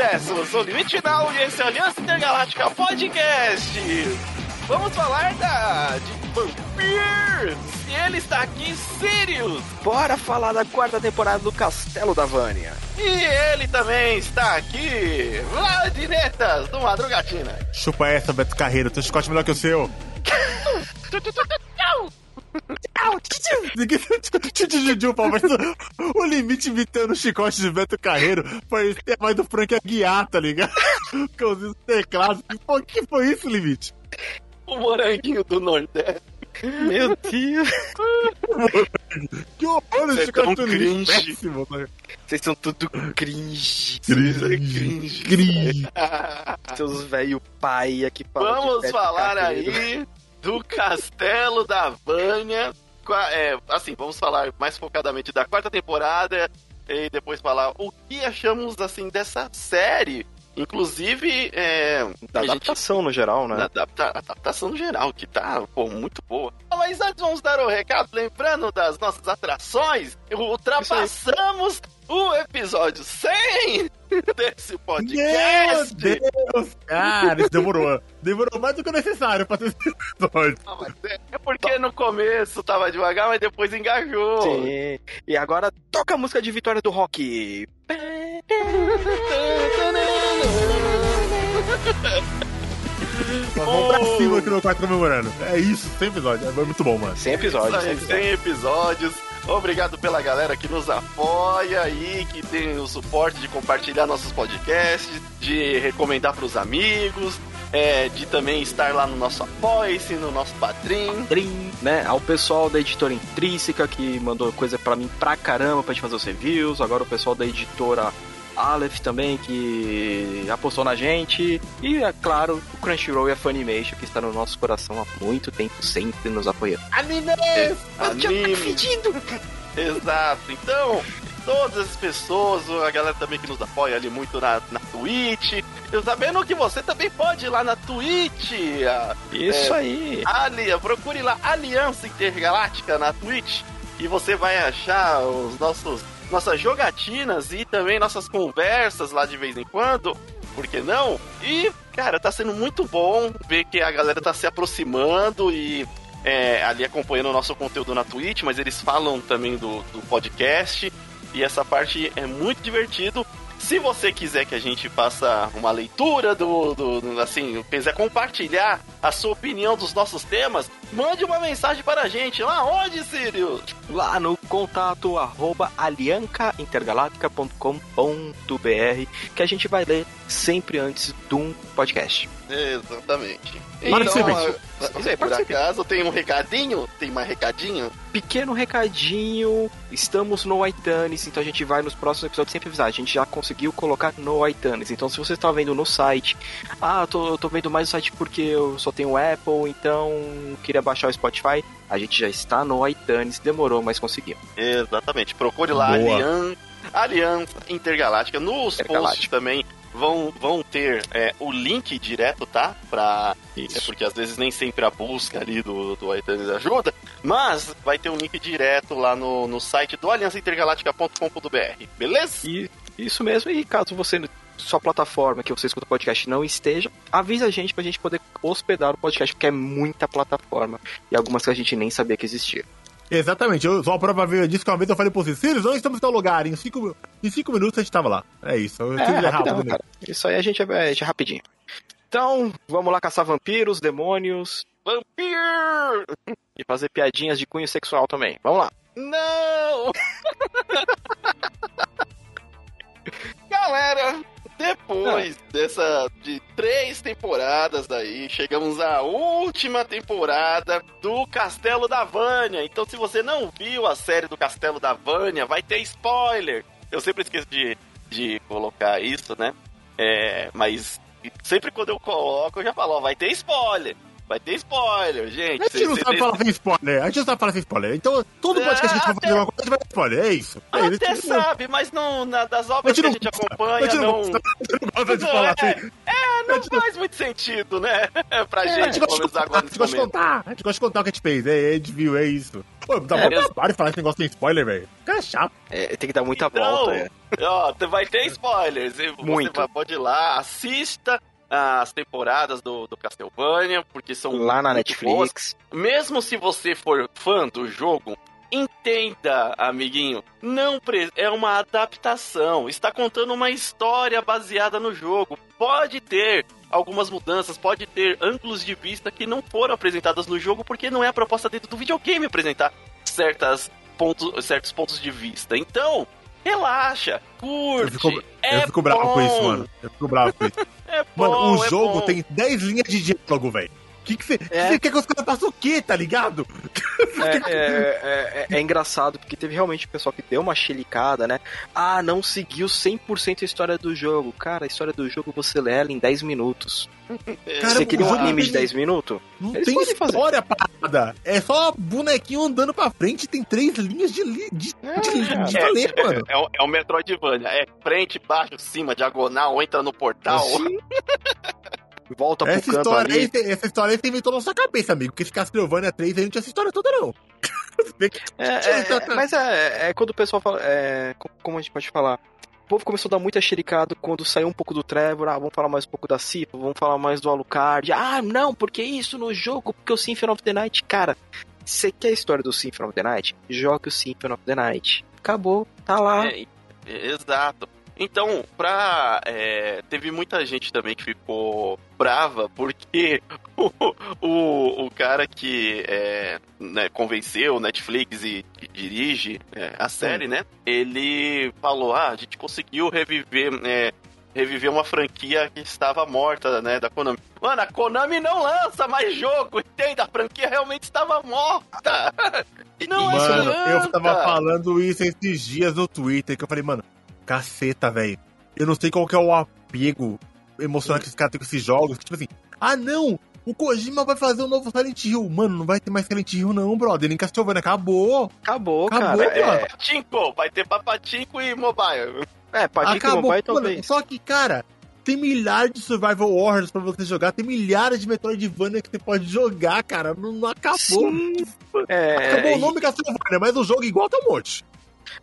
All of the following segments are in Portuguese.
Universo. Sou o Limite Final e esse é o Aliança Intergaláctica Podcast. Vamos falar da de Vampires. E ele está aqui, Sirius. Bora falar da quarta temporada do Castelo da Vânia. E ele também está aqui, Vladinetas, do Madrugatina. Chupa essa, Beto Carreiro. Teu chicote melhor que o seu. O limite imitando o chicote de Beto Carreiro foi a mais do Frank Aguiar, tá ligado? Com os teclados. Pô, que foi isso, limite? O moranguinho do Nordeste. Meu Deus. Que horror, é esse limite. cringe. Péssimo, ligado? Vocês são tudo cringe. Cringe. Cringe. Seus velho paia que Vamos falar aí do Castelo da Vânia. É, assim, vamos falar mais focadamente da quarta temporada e depois falar o que achamos assim dessa série. Inclusive, é, Da a gente- adaptação no geral, né? da adapta- adaptação no geral, que tá pô, muito boa. Mas antes vamos dar o recado, lembrando das nossas atrações, ultrapassamos o episódio 100 desse Meu podcast. Deus! Cara, isso demorou. Demorou mais do que o necessário pra ter esse episódio. Mas é- É porque no começo tava devagar, mas depois engajou. Sim. E agora toca a música de vitória do rock. Vamos pra cima aqui no quarto comemorando. É isso, sem episódio. É muito bom, mano. Sem episódio, Isso sem aí, episódio. 100 episódios. Obrigado pela galera que nos apoia aí, que tem o suporte de compartilhar nossos podcasts, de recomendar pros amigos, é, de também estar lá no nosso Apoia-se, no nosso Padrim. Trim, né? Ao pessoal da editora Intrínseca que mandou coisa pra mim pra caramba pra gente fazer os reviews. Agora o pessoal da editora Aleph também que apostou na gente. E, é claro, o Crunchyroll e a Funimation que está no nosso coração há muito tempo, sempre nos apoiando. Anime! É, anime. Exato. Então, todas as pessoas, a galera também que nos apoia ali muito na, na Twitch. Eu sabendo que você também pode ir lá na Twitch. Isso É. aí. Ali, procure lá Aliança Intergaláctica na Twitch e você vai achar os nossos nossas jogatinas e também nossas conversas lá de vez em quando. Por que não? E, cara, tá sendo muito bom ver que a galera tá se aproximando e é, ali acompanhando o nosso conteúdo na Twitch, mas eles falam também do, do podcast. E essa parte é muito divertido. Se você quiser que a gente faça uma leitura do, do, do- assim, quiser compartilhar a sua opinião dos nossos temas, mande uma mensagem para a gente. Lá onde, Sirius? Lá no contato arroba aliancaintergaláctica.com.br que a gente vai ler sempre antes de um podcast. Exatamente. Então, Isso aí, por acaso, tem um recadinho? Tem mais recadinho? Pequeno recadinho, estamos no iTunes, então a gente vai nos próximos episódios sempre avisar. A gente já conseguiu colocar no iTunes, então se você está vendo no site, ah, eu tô, eu tô vendo mais no site porque eu só tenho Apple, então queria baixar o Spotify. A gente já está no iTunes, demorou, mas conseguimos. Exatamente. Procure lá Boa. Alian... Aliança Intergaláctica. Nos posts Intergaláctica. também vão, vão ter é, o link direto, tá? Pra... É porque às vezes nem sempre a busca ali do, do iTunes ajuda. Mas vai ter um link direto lá no, no site do aliançaintergaláctica.com.br. Beleza? E isso mesmo, e caso você, sua plataforma que você escuta o podcast não esteja, avisa a gente pra gente poder hospedar o podcast, porque é muita plataforma. E algumas que a gente nem sabia que existia. Exatamente, eu só a prova viva disso que uma vez eu falei pro você, Sirius, não estamos em tal lugar, em cinco, em cinco minutos a gente tava lá. É isso, eu É, rapidão, rápido, cara. Isso aí a gente é, a gente é rapidinho. Então, vamos lá caçar vampiros, demônios Vampir! e fazer piadinhas de cunho sexual também. Vamos lá. Não! Galera, depois dessa de três temporadas aí, chegamos à última temporada do Castelo da Vânia. Então, se você não viu a série do Castelo da Vânia, vai ter spoiler. Eu sempre esqueço de, de colocar isso, né? É, mas sempre quando eu coloco, eu já falo, ó, vai ter spoiler. Vai ter spoiler, gente. A gente não sabe falar sem spoiler, a gente não sabe falar sem spoiler. Então, todo podcast que a gente vai fazer uma coisa, a gente vai ter spoiler, é isso. É, Até a gente não- sabe, mas não, na- das obras que a gente acompanha, a gente não não. gosta, de falar é, assim. é, não faz muito sentido, né? pra É, gente, contar, agora a gente gosta de contar, a gente gosta de contar o que a gente fez, é, a gente viu, é isso. Pô, dá É, é, trabalho falar esse negócio sem spoiler, velho. Fica chato. É, tem que dar muita Então, volta. É. Ó, vai ter spoilers. Você Muito. vai- pode ir lá, assista as temporadas do, do Castlevania, porque são Lá na muito boas. Netflix. Mesmo se você for fã do jogo, entenda, amiguinho, não pre- é uma adaptação. Está contando uma história baseada no jogo. Pode ter algumas mudanças, pode ter ângulos de vista que não foram apresentados no jogo, porque não é a proposta dentro do videogame apresentar certas pontos, certos pontos de vista. Então, relaxa, curte. Eu fico, é eu fico bravo com isso, mano. Eu fico bravo com isso. É Mano, bom, o é jogo bom. tem 10 linhas de diálogo, velho. O que que você É. quer que os caras façam o quê, tá ligado? É, é, é- é engraçado, porque teve realmente o pessoal que deu uma chilicada, né? Ah, não seguiu 100% a história do jogo. Cara, a história do jogo você lê ela em 10 minutos. É, Cara, Você queria um anime de tem- 10 minutos? Não Eles tem podem fazer. história parada. É só bonequinho andando pra frente e tem três linhas de, li, de, de, de É, valer, mano. É, o- é o Metroidvania. É frente, baixo, cima, diagonal, entra no portal. Sim. Volta pro Essa canto história, ali. aí, você- essa história aí você inventou na sua cabeça, amigo. Porque esse Castlevania 3 aí não tinha essa história toda, não. É, é, é, mas é, é quando o pessoal fala. É, co- como a gente pode falar? O povo começou a dar muita xericado quando saiu um pouco do Trevor. Ah, vamos falar mais um pouco da Cipa, vamos falar mais do Alucard. Ah, não, porque isso no jogo? Porque o Symphony of the Night. Cara, você quer a história do Symphony of the Night? Jogue o Symphony of the Night. Acabou, tá lá. É, é, exato. Então, pra. é, teve muita gente também que ficou brava porque o, o, o cara que é, né, convenceu o Netflix e dirige é, a série, né? Ele falou: ah, a gente conseguiu reviver. é, Reviver uma franquia que estava morta, né, da Konami. Mano, a Konami não lança mais jogo, entenda? A franquia realmente estava morta. Não Mano, eu tava falando isso esses dias no Twitter, que eu falei, mano, caceta, velho. Eu não sei qual que é o apego emocional que os caras têm com esses jogos. Tipo assim, ah não, o Kojima vai fazer um novo Silent Hill. Mano, não vai ter mais Silent Hill não, brother. Nem Castlevania, acabou. Acabou, Acabou, cara. É, brother. Patinco, vai ter papatinco e mobile. é Patinco acabou. Mobile Mano, talvez. só que, cara, tem milhares de Survival Wars pra você jogar, tem milhares de Metroidvania que você pode jogar, cara. Não, não acabou. É, Acabou e- o nome Castlevania, mas o jogo igual tá um monte.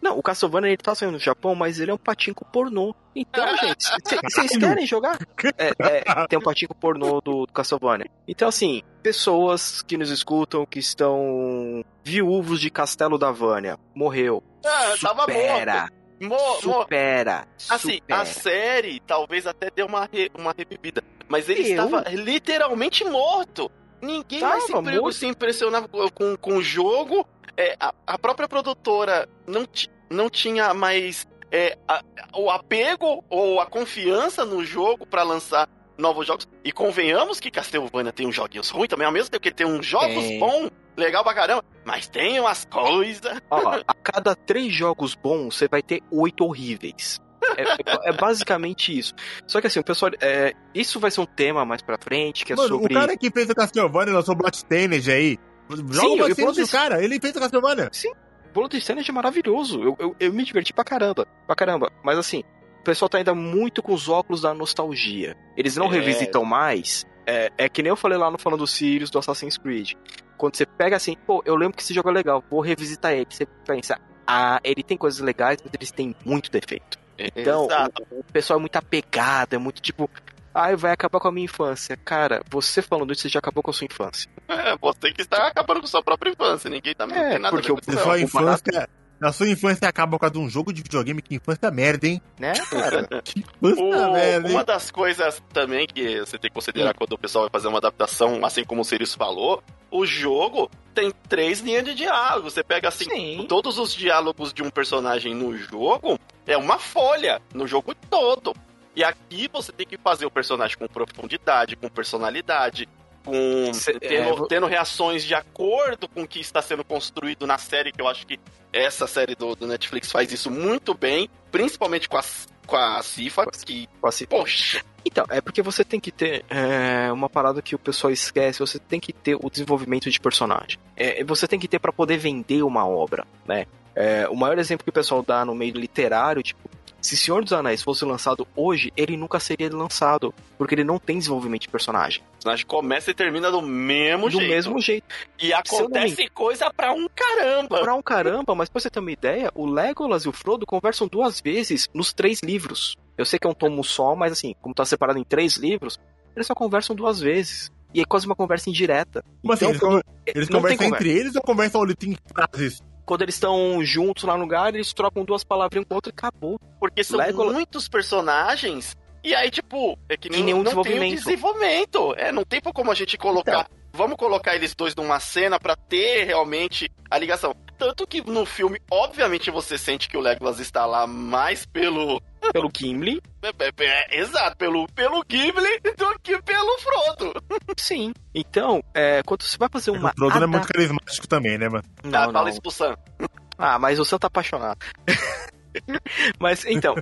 Não, o Castlevania ele tá saindo no Japão, mas ele é um patinco pornô. Então, gente, c- vocês querem jogar? É, é, tem um patinco pornô do, do Castlevania. Então, assim, pessoas que nos escutam, que estão viúvos de Castelo da Vânia, morreu. Ah, tava supera, morto. Mo, supera, Assim, supera. a série talvez até deu uma, re- uma revivida. Mas ele Eu? estava literalmente morto. Ninguém mais se, Tava impre- morto. se impressionava com, com, com o jogo. É, a, a própria produtora não, ti- não tinha mais é, a- o apego ou a confiança no jogo para lançar novos jogos. E convenhamos que Castlevania tem uns joguinhos ruins também, ao mesmo tempo que tem uns jogos Tem. bons, legal pra caramba. Mas tem umas coisas. A cada três jogos bons, você vai ter oito horríveis. É, é basicamente isso. Só que assim, o pessoal. é, isso vai ser um tema mais pra frente, que é Mano, sobre. o cara que fez o Castlevania lançou o Bloodstained aí. Joga Sim, o Bloodstained desse- cara, ele fez o Castlevania. Bullet Standard é maravilhoso. Eu, eu, eu me diverti pra caramba. Pra caramba. Mas assim, o pessoal tá ainda muito com os óculos da nostalgia. Eles não É. revisitam mais. É, é que nem eu falei lá no falando do Sirius do Assassin's Creed. Quando você pega assim, pô, eu lembro que esse jogo é legal, vou revisitar ele. Você pensa, ah, ele tem coisas legais, mas eles têm muito defeito. Então, Exato. o, o pessoal é muito apegado, é muito tipo, ai, vai acabar com a minha infância. Cara, você falando isso, você já acabou com a sua infância. É, você que está acabando com sua própria infância. Ninguém tá É, tem nada porque a ver com Na isso, sua infância. Na sua infância acaba por causa de um jogo de videogame que infância é merda, hein? Né, cara? Infância O- merda, hein? uma das coisas também que você tem que considerar quando o pessoal vai fazer uma adaptação, assim como o Sirius falou, o jogo tem três linhas de diálogo. Você pega assim, Sim. todos os diálogos de um personagem no jogo é uma folha no jogo todo. E aqui você tem que fazer o personagem com profundidade, com personalidade, com Cê- tendo, é, tendo reações de acordo com o que está sendo construído na série, que eu acho que essa série do, do Netflix faz isso muito bem, principalmente com a, com a Cifa, que, Assim, poxa, Então, é porque você tem que ter é, uma parada que o pessoal esquece, você tem que ter o desenvolvimento de personagem. É, você tem que ter pra poder vender uma obra, né? É, o maior exemplo que o pessoal dá no meio literário, tipo, Se Senhor dos Anéis fosse lançado hoje, ele nunca seria lançado, porque ele não tem desenvolvimento de personagem. O personagem começa e termina do mesmo Do jeito. mesmo jeito. E acontece coisa pra um caramba. Pra um caramba, mas pra você ter uma ideia, o Legolas e o Frodo conversam duas vezes nos três livros. Eu sei que é um tomo só, mas assim, como tá separado em três livros, eles só conversam duas vezes. E é quase uma conversa indireta. Como assim? Então, Eles, con- eles não tem conversam entre eles ou conversam ali tem frases? Quando eles estão juntos lá no lugar, eles trocam duas palavrinhas um com o outro e acabou. Porque são Legolas- muitos personagens. E aí, tipo, é que nem, nenhum não tem o desenvolvimento. desenvolvimento. É, não tem como a gente colocar. Vamos colocar eles dois numa cena pra ter realmente a ligação. Tanto que no filme, obviamente, você sente que o Legolas está lá mais pelo. Pelo Gimli, é, é, é, exato, pelo, pelo Ghibli do que pelo Frodo. sim. Então, é, quando você vai fazer uma. o Frodo não é muito carismático também, né, mano? Não, Tá, não. fala isso pro Sam. Ah, mas o Sam tá apaixonado. mas então,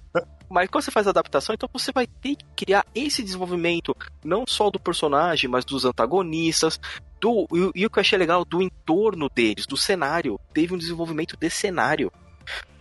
mas quando você faz a adaptação, então você vai ter que criar esse desenvolvimento, não só do personagem, mas dos antagonistas, do e, e o que eu achei legal do entorno deles, do cenário. Teve um desenvolvimento de cenário.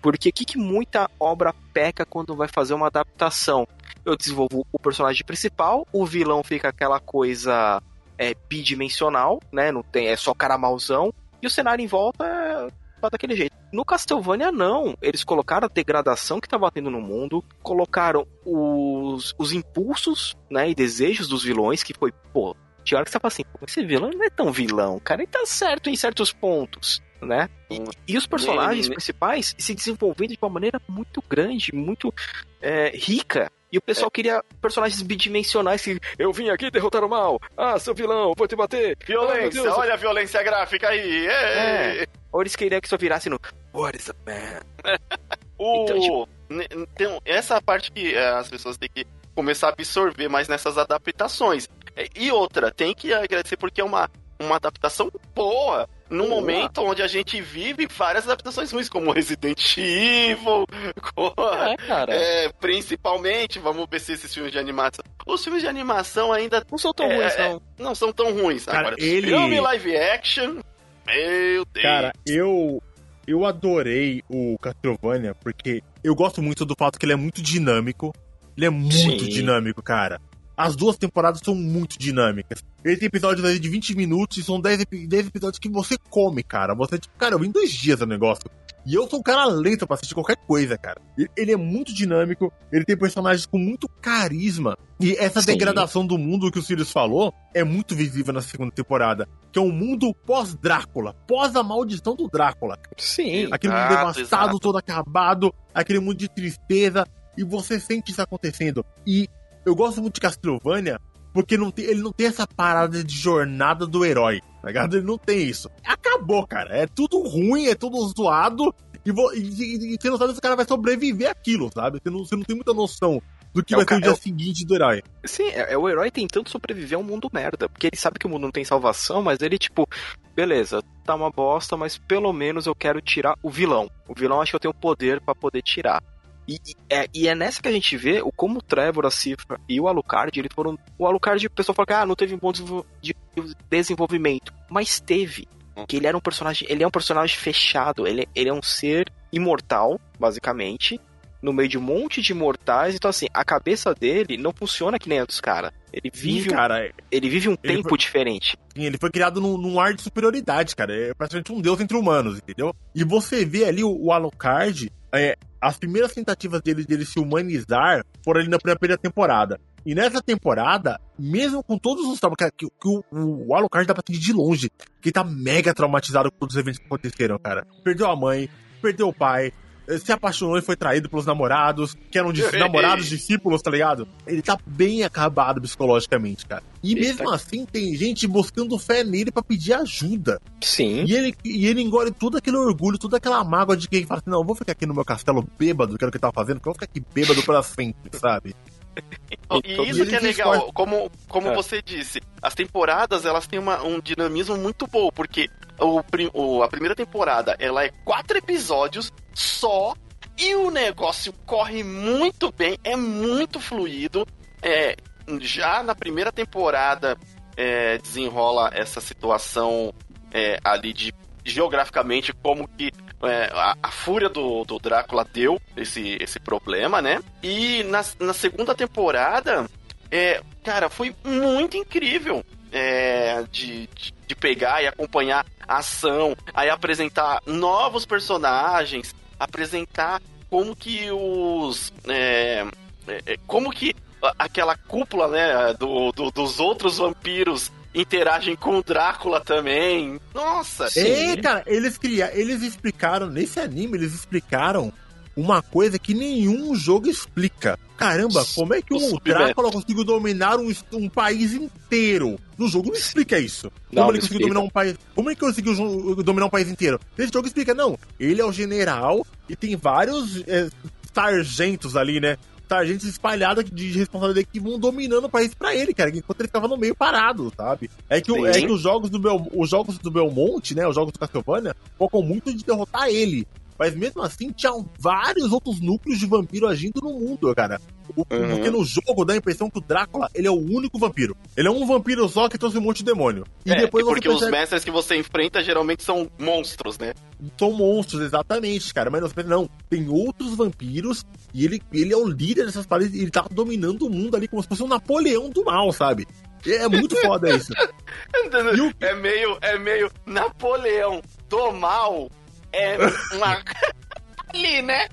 Porque o que, que muita obra peca quando vai fazer uma adaptação? Eu desenvolvo o personagem principal, o vilão fica aquela coisa é, bidimensional, né? Não tem, é só cara mauzão, e o cenário em volta é tá daquele jeito. No Castlevania, não. Eles colocaram a degradação que tava tendo no mundo, colocaram os, os impulsos, né, e desejos dos vilões, que foi, pô, tinha hora que você fala assim, esse vilão não é tão vilão, cara, ele tá certo em certos pontos, né? E, e os personagens principais se desenvolvendo de uma maneira muito grande, muito é, rica. E o pessoal queria personagens bidimensionais que eu vim aqui derrotar o mal. Ah, seu vilão, vou te bater. Ah, Violência, Deus. olha a violência gráfica aí. É. É. Ou eles queriam que só virasse no What is a man? O... Então, tipo- Então, essa parte que é, as pessoas têm que começar a absorver mais nessas adaptações. É, E outra, tem que agradecer porque é uma, uma adaptação boa. Num Boa. momento onde a gente vive várias adaptações ruins, como Resident Evil, É, cara. é, principalmente, vamos ver se esses filmes de animação. Os filmes de animação ainda Não são tão É, ruins, é, não. não são tão ruins. Cara, Agora, ele- filme live action, meu Deus. Cara, eu eu adorei o Castlevania porque eu gosto muito do fato que ele é muito dinâmico. Ele é muito Sim. dinâmico, cara. As duas temporadas são muito dinâmicas. Ele tem episódios aí de 20 minutos e são 10, epi- 10 episódios que você come, cara. Você, tipo, cara, eu vim dois dias no negócio. E eu sou um cara lento pra assistir qualquer coisa, cara. Ele- Ele é muito dinâmico, ele tem personagens com muito carisma. E essa Sim. degradação do mundo que o Sirius falou é muito visível na segunda temporada. Que é um mundo pós-Drácula, pós a maldição do Drácula. Sim. Aquele mundo Exato, devastado, exato. todo acabado, aquele mundo de tristeza, e você sente isso acontecendo. E eu gosto muito de Castlevania porque não tem- ele não tem essa parada de jornada do herói, tá ligado? Ele não tem isso. Acabou, cara. É tudo ruim, é tudo zoado, e, vo- e- e- e você não sabe se o cara vai sobreviver aquilo, sabe? Você não, você não tem muita noção do que É vai o ser o ca- dia é seguinte do herói. Sim, é, é o herói tentando sobreviver a um mundo merda. Porque ele sabe que o mundo não tem salvação, mas ele, tipo, beleza, tá uma bosta, mas pelo menos eu quero tirar o vilão. O vilão acho que eu tenho poder pra poder tirar. E, é, e é nessa que a gente vê o como o Trevor, a Cifra e o Alucard, eles foram. O Alucard, o pessoal fala que ah, não teve um bom de- desenvolvimento. Mas teve. Que ele era um personagem. Ele é um personagem fechado. Ele, ele é um ser imortal, basicamente. No meio de um monte de mortais. Então, assim, a cabeça dele não funciona que nem a dos caras. Ele vive, Sim, um, cara. ele vive um ele tempo foi- diferente. Sim, ele foi criado num, num ar de superioridade, cara. É praticamente um deus entre humanos, entendeu? E você vê ali o, o Alucard, é, as primeiras tentativas dele, dele se humanizar foram ali na primeira temporada. E nessa temporada, mesmo com todos os traumas, que, que o, o Alucard dá pra sentir de longe, que tá mega traumatizado com todos os eventos que aconteceram, cara. Perdeu a mãe, perdeu o pai, se apaixonou e foi traído pelos namorados, que eram dis- namorados discípulos, tá ligado? Ele tá bem acabado psicologicamente, cara. E Ele mesmo tá- assim, tem gente buscando fé nele pra pedir ajuda. Sim. E ele, e ele engole todo aquele orgulho, toda aquela mágoa de quem fala assim: não, eu vou ficar aqui no meu castelo bêbado, que era o que ele tava fazendo, porque eu vou ficar aqui bêbado pra sempre, sabe? E isso que é legal, como, como É. você disse, as temporadas elas têm uma- um dinamismo muito bom, porque o, o- a primeira temporada ela é quatro episódios só e o negócio corre muito bem, é muito fluido. É, já na primeira temporada é, desenrola essa situação é, ali de geograficamente como que é, a, a, fúria do, do Drácula deu esse, esse problema, né? E na, na segunda temporada, é, cara, foi muito incrível. É, de, de pegar e acompanhar a ação, aí apresentar novos personagens, apresentar como que os. É, é, é como que aquela cúpula, né, do, do, dos outros vampiros interagem com o Drácula também. Nossa! É, cara, eles criaram, eles explicaram, nesse anime, eles explicaram uma coisa que nenhum jogo explica. Caramba, como é que o, o Drácula conseguiu dominar um, um, país inteiro? No jogo não explica isso. Como não, ele conseguiu explica. dominar um país? Como ele conseguiu dominar um país inteiro? Nesse jogo explica, não. Ele é o general e tem vários é, sargentos ali, né? sargentos espalhados de responsabilidade que vão dominando o país para ele, cara, enquanto ele ficava no meio parado, sabe? É que, é que os jogos do Bel, os jogos do Belmonte, né, os jogos do Castlevania, focam muito de derrotar ele. Mas mesmo assim, tinham vários outros núcleos de vampiro agindo no mundo, cara. O, uhum. Porque no jogo dá a impressão que o Drácula ele é o único vampiro. Ele é um vampiro só que trouxe um monte de demônio. E é, depois porque percebe... os mestres que você enfrenta geralmente são monstros, né? São monstros, exatamente, cara. Mas não, não. Tem outros vampiros e ele, ele é o líder dessas paredes. Ele tá dominando o mundo ali como se fosse um Napoleão do mal, sabe? É muito foda isso. o... É meio, é meio Napoleão do mal é uma. ali, né?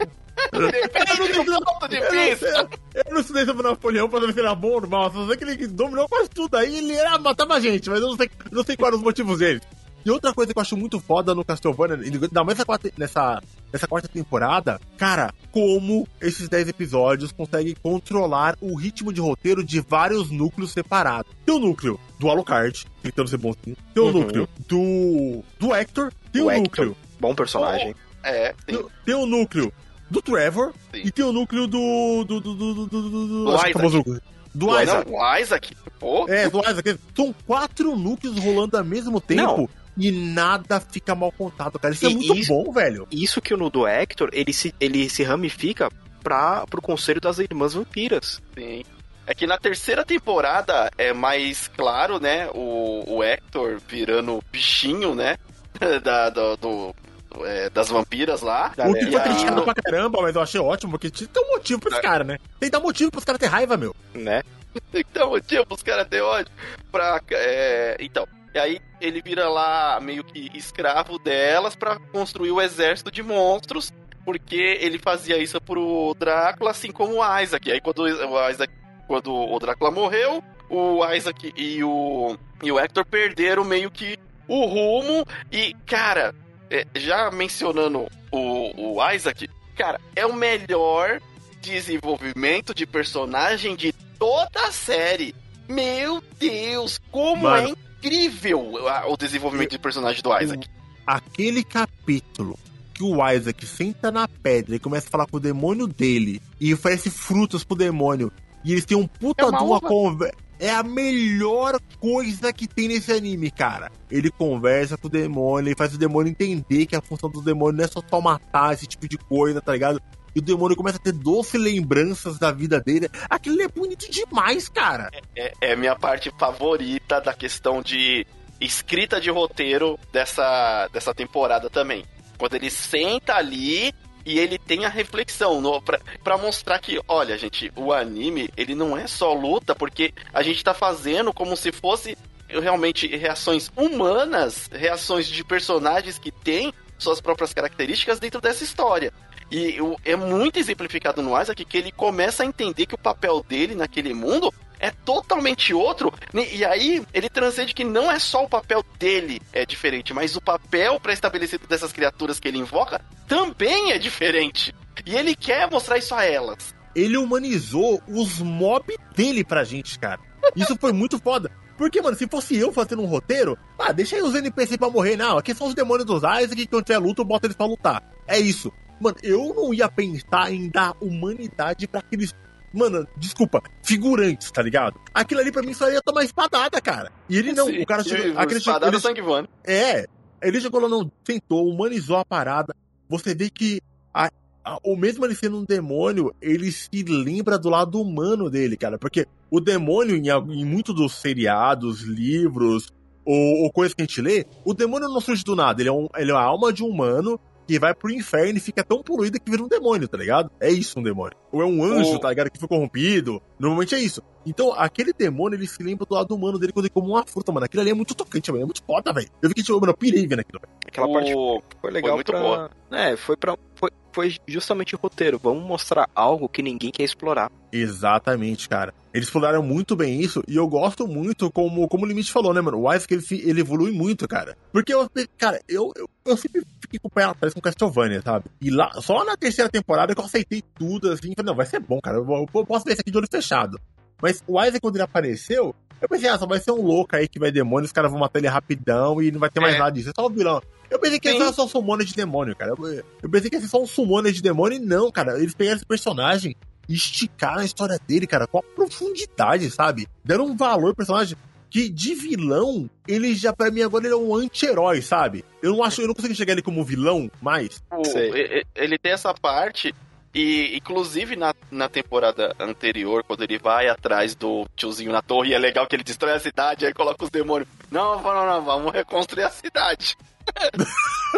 Depende do ponto de vista. Eu não estudei sobre Napoleão pra saber se era bom ou mal. Só sei que ele dominou quase tudo aí. Ele era, matava gente, mas eu não sei, não sei quais eram os motivos dele. E outra coisa que eu acho muito foda no Castlevania, ainda mais nessa, nessa quarta temporada, cara, como esses 10 episódios conseguem controlar o ritmo de roteiro de vários núcleos separados. Tem o núcleo do Alucard, tentando ser bonzinho. Tem o uhum. núcleo do, do Hector. Tem o, o núcleo Bom personagem. Oh, é, tem, tem o núcleo do Trevor sim. e tem o núcleo do. do. do. do. do. do, do, do Isaac. Do Isaac. Não, Isaac. Pô. É, do Isaac. São quatro núcleos rolando ao mesmo tempo. Não. E nada fica mal contado, cara. Isso é e é muito isso, bom, velho. Isso que o do Hector, ele se, ele se ramifica para pro conselho das irmãs vampiras. Sim. É que na terceira temporada é mais claro, né? O, o Hector virando bichinho, né? da, do, do é, das vampiras lá. O que foi criticado pra caramba, mas eu achei ótimo, porque tinha que ter um motivo pra esse é. cara, né? Tem que dar motivo pros caras ter raiva, meu. Né? Tem que dar motivo pros caras ter ódio. Pra, é... Então, e aí ele vira lá meio que escravo delas para construir o exército de monstros, porque ele fazia isso pro Drácula, assim como o Isaac. Aí quando o Isaac, quando o Drácula morreu, o Isaac e o, e o Hector perderam meio que o rumo e, cara, é, já mencionando o, o Isaac, cara, é o melhor desenvolvimento de personagem de toda a série. Meu Deus, como Mano, é incrível o desenvolvimento de personagem do Isaac. Aquele capítulo que o Isaac senta na pedra e começa a falar com o demônio dele e oferece frutas pro demônio. E eles têm um puta é de uma conversa é a melhor coisa que tem nesse anime, cara. Ele conversa com o demônio, ele faz o demônio entender que a função do demônio não é só só matar esse tipo de coisa, tá ligado? E o demônio começa a ter doce lembranças da vida dele. Aquilo é bonito demais, cara. É, é, é minha parte favorita da questão de escrita de roteiro dessa, dessa temporada também. Quando ele senta ali e ele tem a reflexão no, pra, pra mostrar que, olha, gente, o anime, ele não é só luta, porque a gente tá fazendo como se fosse realmente reações humanas, reações de personagens que têm suas próprias características dentro dessa história. E é muito exemplificado no Isaac que ele começa a entender que o papel dele naquele mundo é totalmente outro. E aí ele transcende que não é só o papel dele é diferente, mas o papel pré-estabelecido dessas criaturas que ele invoca também é diferente. E ele quer mostrar isso a elas. Ele humanizou os mobs dele pra gente, cara. Isso foi muito foda. Porque, mano, se fosse eu fazendo um roteiro, ah, deixa aí os NPC pra morrer. Não, aqui são os demônios dos Isaac que quando tiver luta eu boto eles pra lutar. É isso. Mano, eu não ia pensar em dar humanidade para aqueles Mano, desculpa, figurantes, tá ligado? Aquilo ali pra mim só ia tomar espadada, cara. E ele não, Sim, o cara chegou. Aquele espadada ele, sangue voando. É. Ele chegou lá, não, sentou, humanizou a parada. Você vê que a, a, ou mesmo ele sendo um demônio, ele se lembra do lado humano dele, cara. Porque o demônio, em, em muitos dos seriados, livros, ou, ou coisa que a gente lê, o demônio não surge do nada. Ele é, um, ele é a alma de um humano que vai pro inferno e fica tão poluído que vira um demônio, tá ligado? É isso um demônio. Ou é um anjo, O- tá ligado? Que foi corrompido. Normalmente é isso. Então, aquele demônio, ele se lembra do lado humano dele quando ele come uma fruta, mano. Aquilo ali é muito tocante, mano. É muito foda, velho. Eu vi que, tipo, mano, eu pirei vendo aquilo. velho. Aquela parte O- foi legal muito pra... boa. É, foi pra... Foi, foi justamente o roteiro. Vamos mostrar algo que ninguém quer explorar. Exatamente, cara. Eles exploraram muito bem isso e eu gosto muito, como, como o Limite falou, né, mano? O Isaac, ele, se- ele evolui muito, cara. Porque, eu, cara, eu, eu, eu sempre fiquei com o pé atrás com Castlevania, sabe? E lá, só na terceira temporada que eu aceitei tudo, assim, falei, não, vai ser bom, cara. Eu, eu posso ver esse aqui de olho fechado. Mas o Isaac, quando ele apareceu, eu pensei, ah, só vai ser um louco aí que vai demônio, os caras vão matar ele rapidão e não vai ter mais É. nada disso. É só o vilão. Eu pensei que ser só um summoner de demônio, cara. Eu, eu pensei que ia ser só um summoner de demônio e não, cara. Eles pegaram esse personagem e esticaram a história dele, cara, com a profundidade, sabe? Deram um valor pro personagem que de vilão, ele já, pra mim, agora ele é um anti-herói, sabe? Eu não acho, eu não consigo enxergar ele como vilão mais. Sei. ele tem essa parte e inclusive na, na temporada anterior quando ele vai atrás do tiozinho na torre e é legal que ele destrói a cidade aí coloca os demônios não não não vamos reconstruir a cidade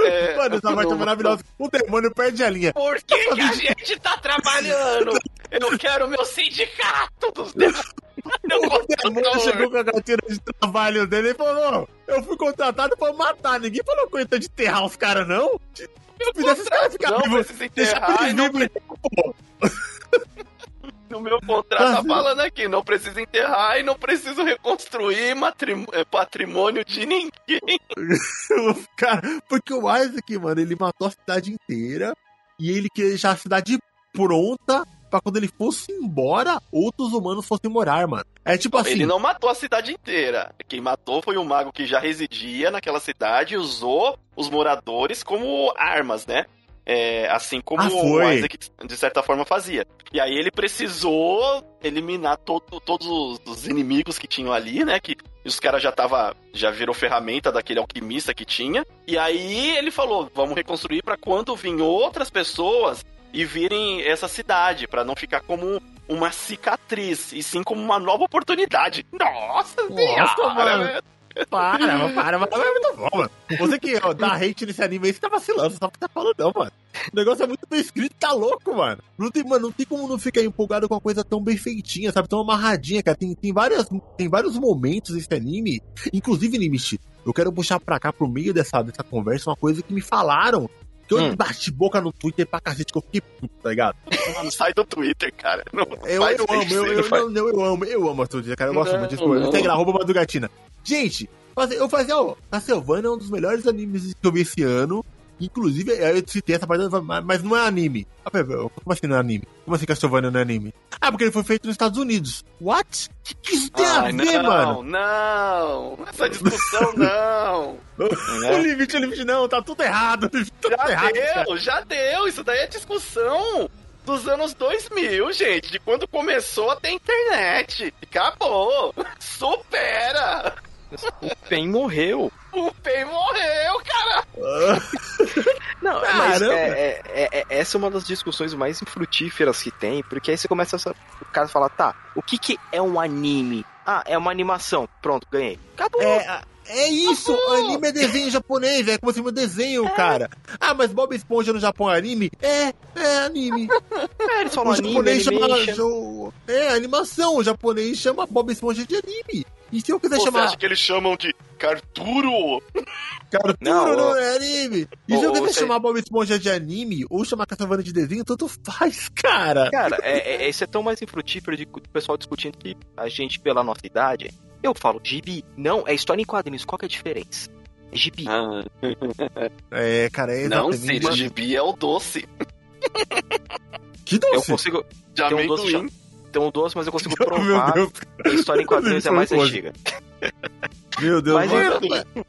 É, Mano, essa parte é maravilhosa. O demônio perde a linha. por que, que a gente tá trabalhando eu quero meu sindicato dos demônios O demônio chegou com a carteira de trabalho dele e falou: "Não, eu fui contratado pra matar. Ninguém falou coisa de enterrar os caras, não. Se eu fizesse os caras ficar não vivos, deixar eles vivos. No meu contrato tá falando aqui, não precisa enterrar e não preciso reconstruir é, patrimônio de ninguém. Cara, porque o Isaac, mano, ele matou a cidade inteira e ele queria deixar a cidade pronta pra quando ele fosse embora, outros humanos fossem morar, mano. É tipo assim. Ele não matou a cidade inteira. Quem matou foi o mago que já residia naquela cidade e usou os moradores como armas, né? É, assim como Ah, o. Isaac, de certa forma, fazia. E aí ele precisou eliminar todo- todos os, os inimigos que tinham ali, né? Que os caras já tava, já virou ferramenta daquele alquimista que tinha. E aí ele falou, vamos reconstruir pra quando vir outras pessoas e virem essa cidade, pra não ficar como uma cicatriz, e sim como uma nova oportunidade. Nossa, Nossa, mano. Para, para, mas é muito bom, mano. Você que ó, dá hate nesse anime aí, você tá vacilando, você sabe o que tá falando, não, mano. O negócio é muito bem escrito, tá louco, mano. Não tem, mano, não tem como não ficar empolgado com uma coisa tão bem feitinha, sabe? Tão amarradinha, cara. Tem, tem, várias, tem vários momentos nesse anime, inclusive, Limite, eu quero puxar pra cá, pro meio dessa, dessa conversa, uma coisa que me falaram. Que eu Hum. bati boca no Twitter pra cacete, que eu fiquei puto, tá ligado? Não sai do Twitter, cara. Não Eu, faz eu amo, eu, não eu, faz- não, não, eu amo, eu amo a Twitter, cara. Eu gosto Não, muito disso. não. Instagram, arroba Madrugatina. Gente, fazer- eu fazia, ó, Castlevania é um dos melhores animes que eu vi esse ano. Inclusive, eu citei essa parte, mas- não é anime. Ah, Como assim não é anime? Como assim Castlevania não é anime? Ah, porque ele foi feito nos Estados Unidos. What? Que, que isso tem a Ai, ver, não, mano? não. Essa discussão não. O limite, o limite, não, tá tudo errado. Tá tudo Já errado, cara. deu, já deu. Isso daí é discussão dos anos 2000, gente. De quando começou a ter internet. Acabou. Supera. O Pen morreu. O Pen morreu, cara. Não, mas Caramba. é, é- é- é- essa é uma das discussões mais infrutíferas que tem, porque aí você começa a, o cara fala, tá, o que que é um anime? Ah, é uma animação. Pronto, ganhei. Acabou. É, é isso, anime é desenho japonês, é como se fosse um desenho, cara. Ah, mas Bob Esponja no Japão é anime? É, é anime. É, eles falam o anime, japonês chama. É, animação. O japonês chama Bob Esponja de anime. E se eu quiser Você chamar acha que eles chamam de Carturo? Cartoon, Não, não, é anime. E se eu quiser chamar Bob Esponja de anime ou chamar Castlevania de desenho, tanto faz, cara. Cara, é, é, isso é tão mais infrutífero de o pessoal discutindo que a gente, pela nossa idade, eu falo gibi. Não, é história em quadrinhos. Qual que é a diferença? É gibi. Ah, É, cara, é não. Siri, gibi é o doce. Que eu doce. consigo. De Tem um doce um doce, mas eu consigo Meu provar Deus, a história em quadrinhos é mais Foi antiga. meu Deus. Mas, mano. enfim,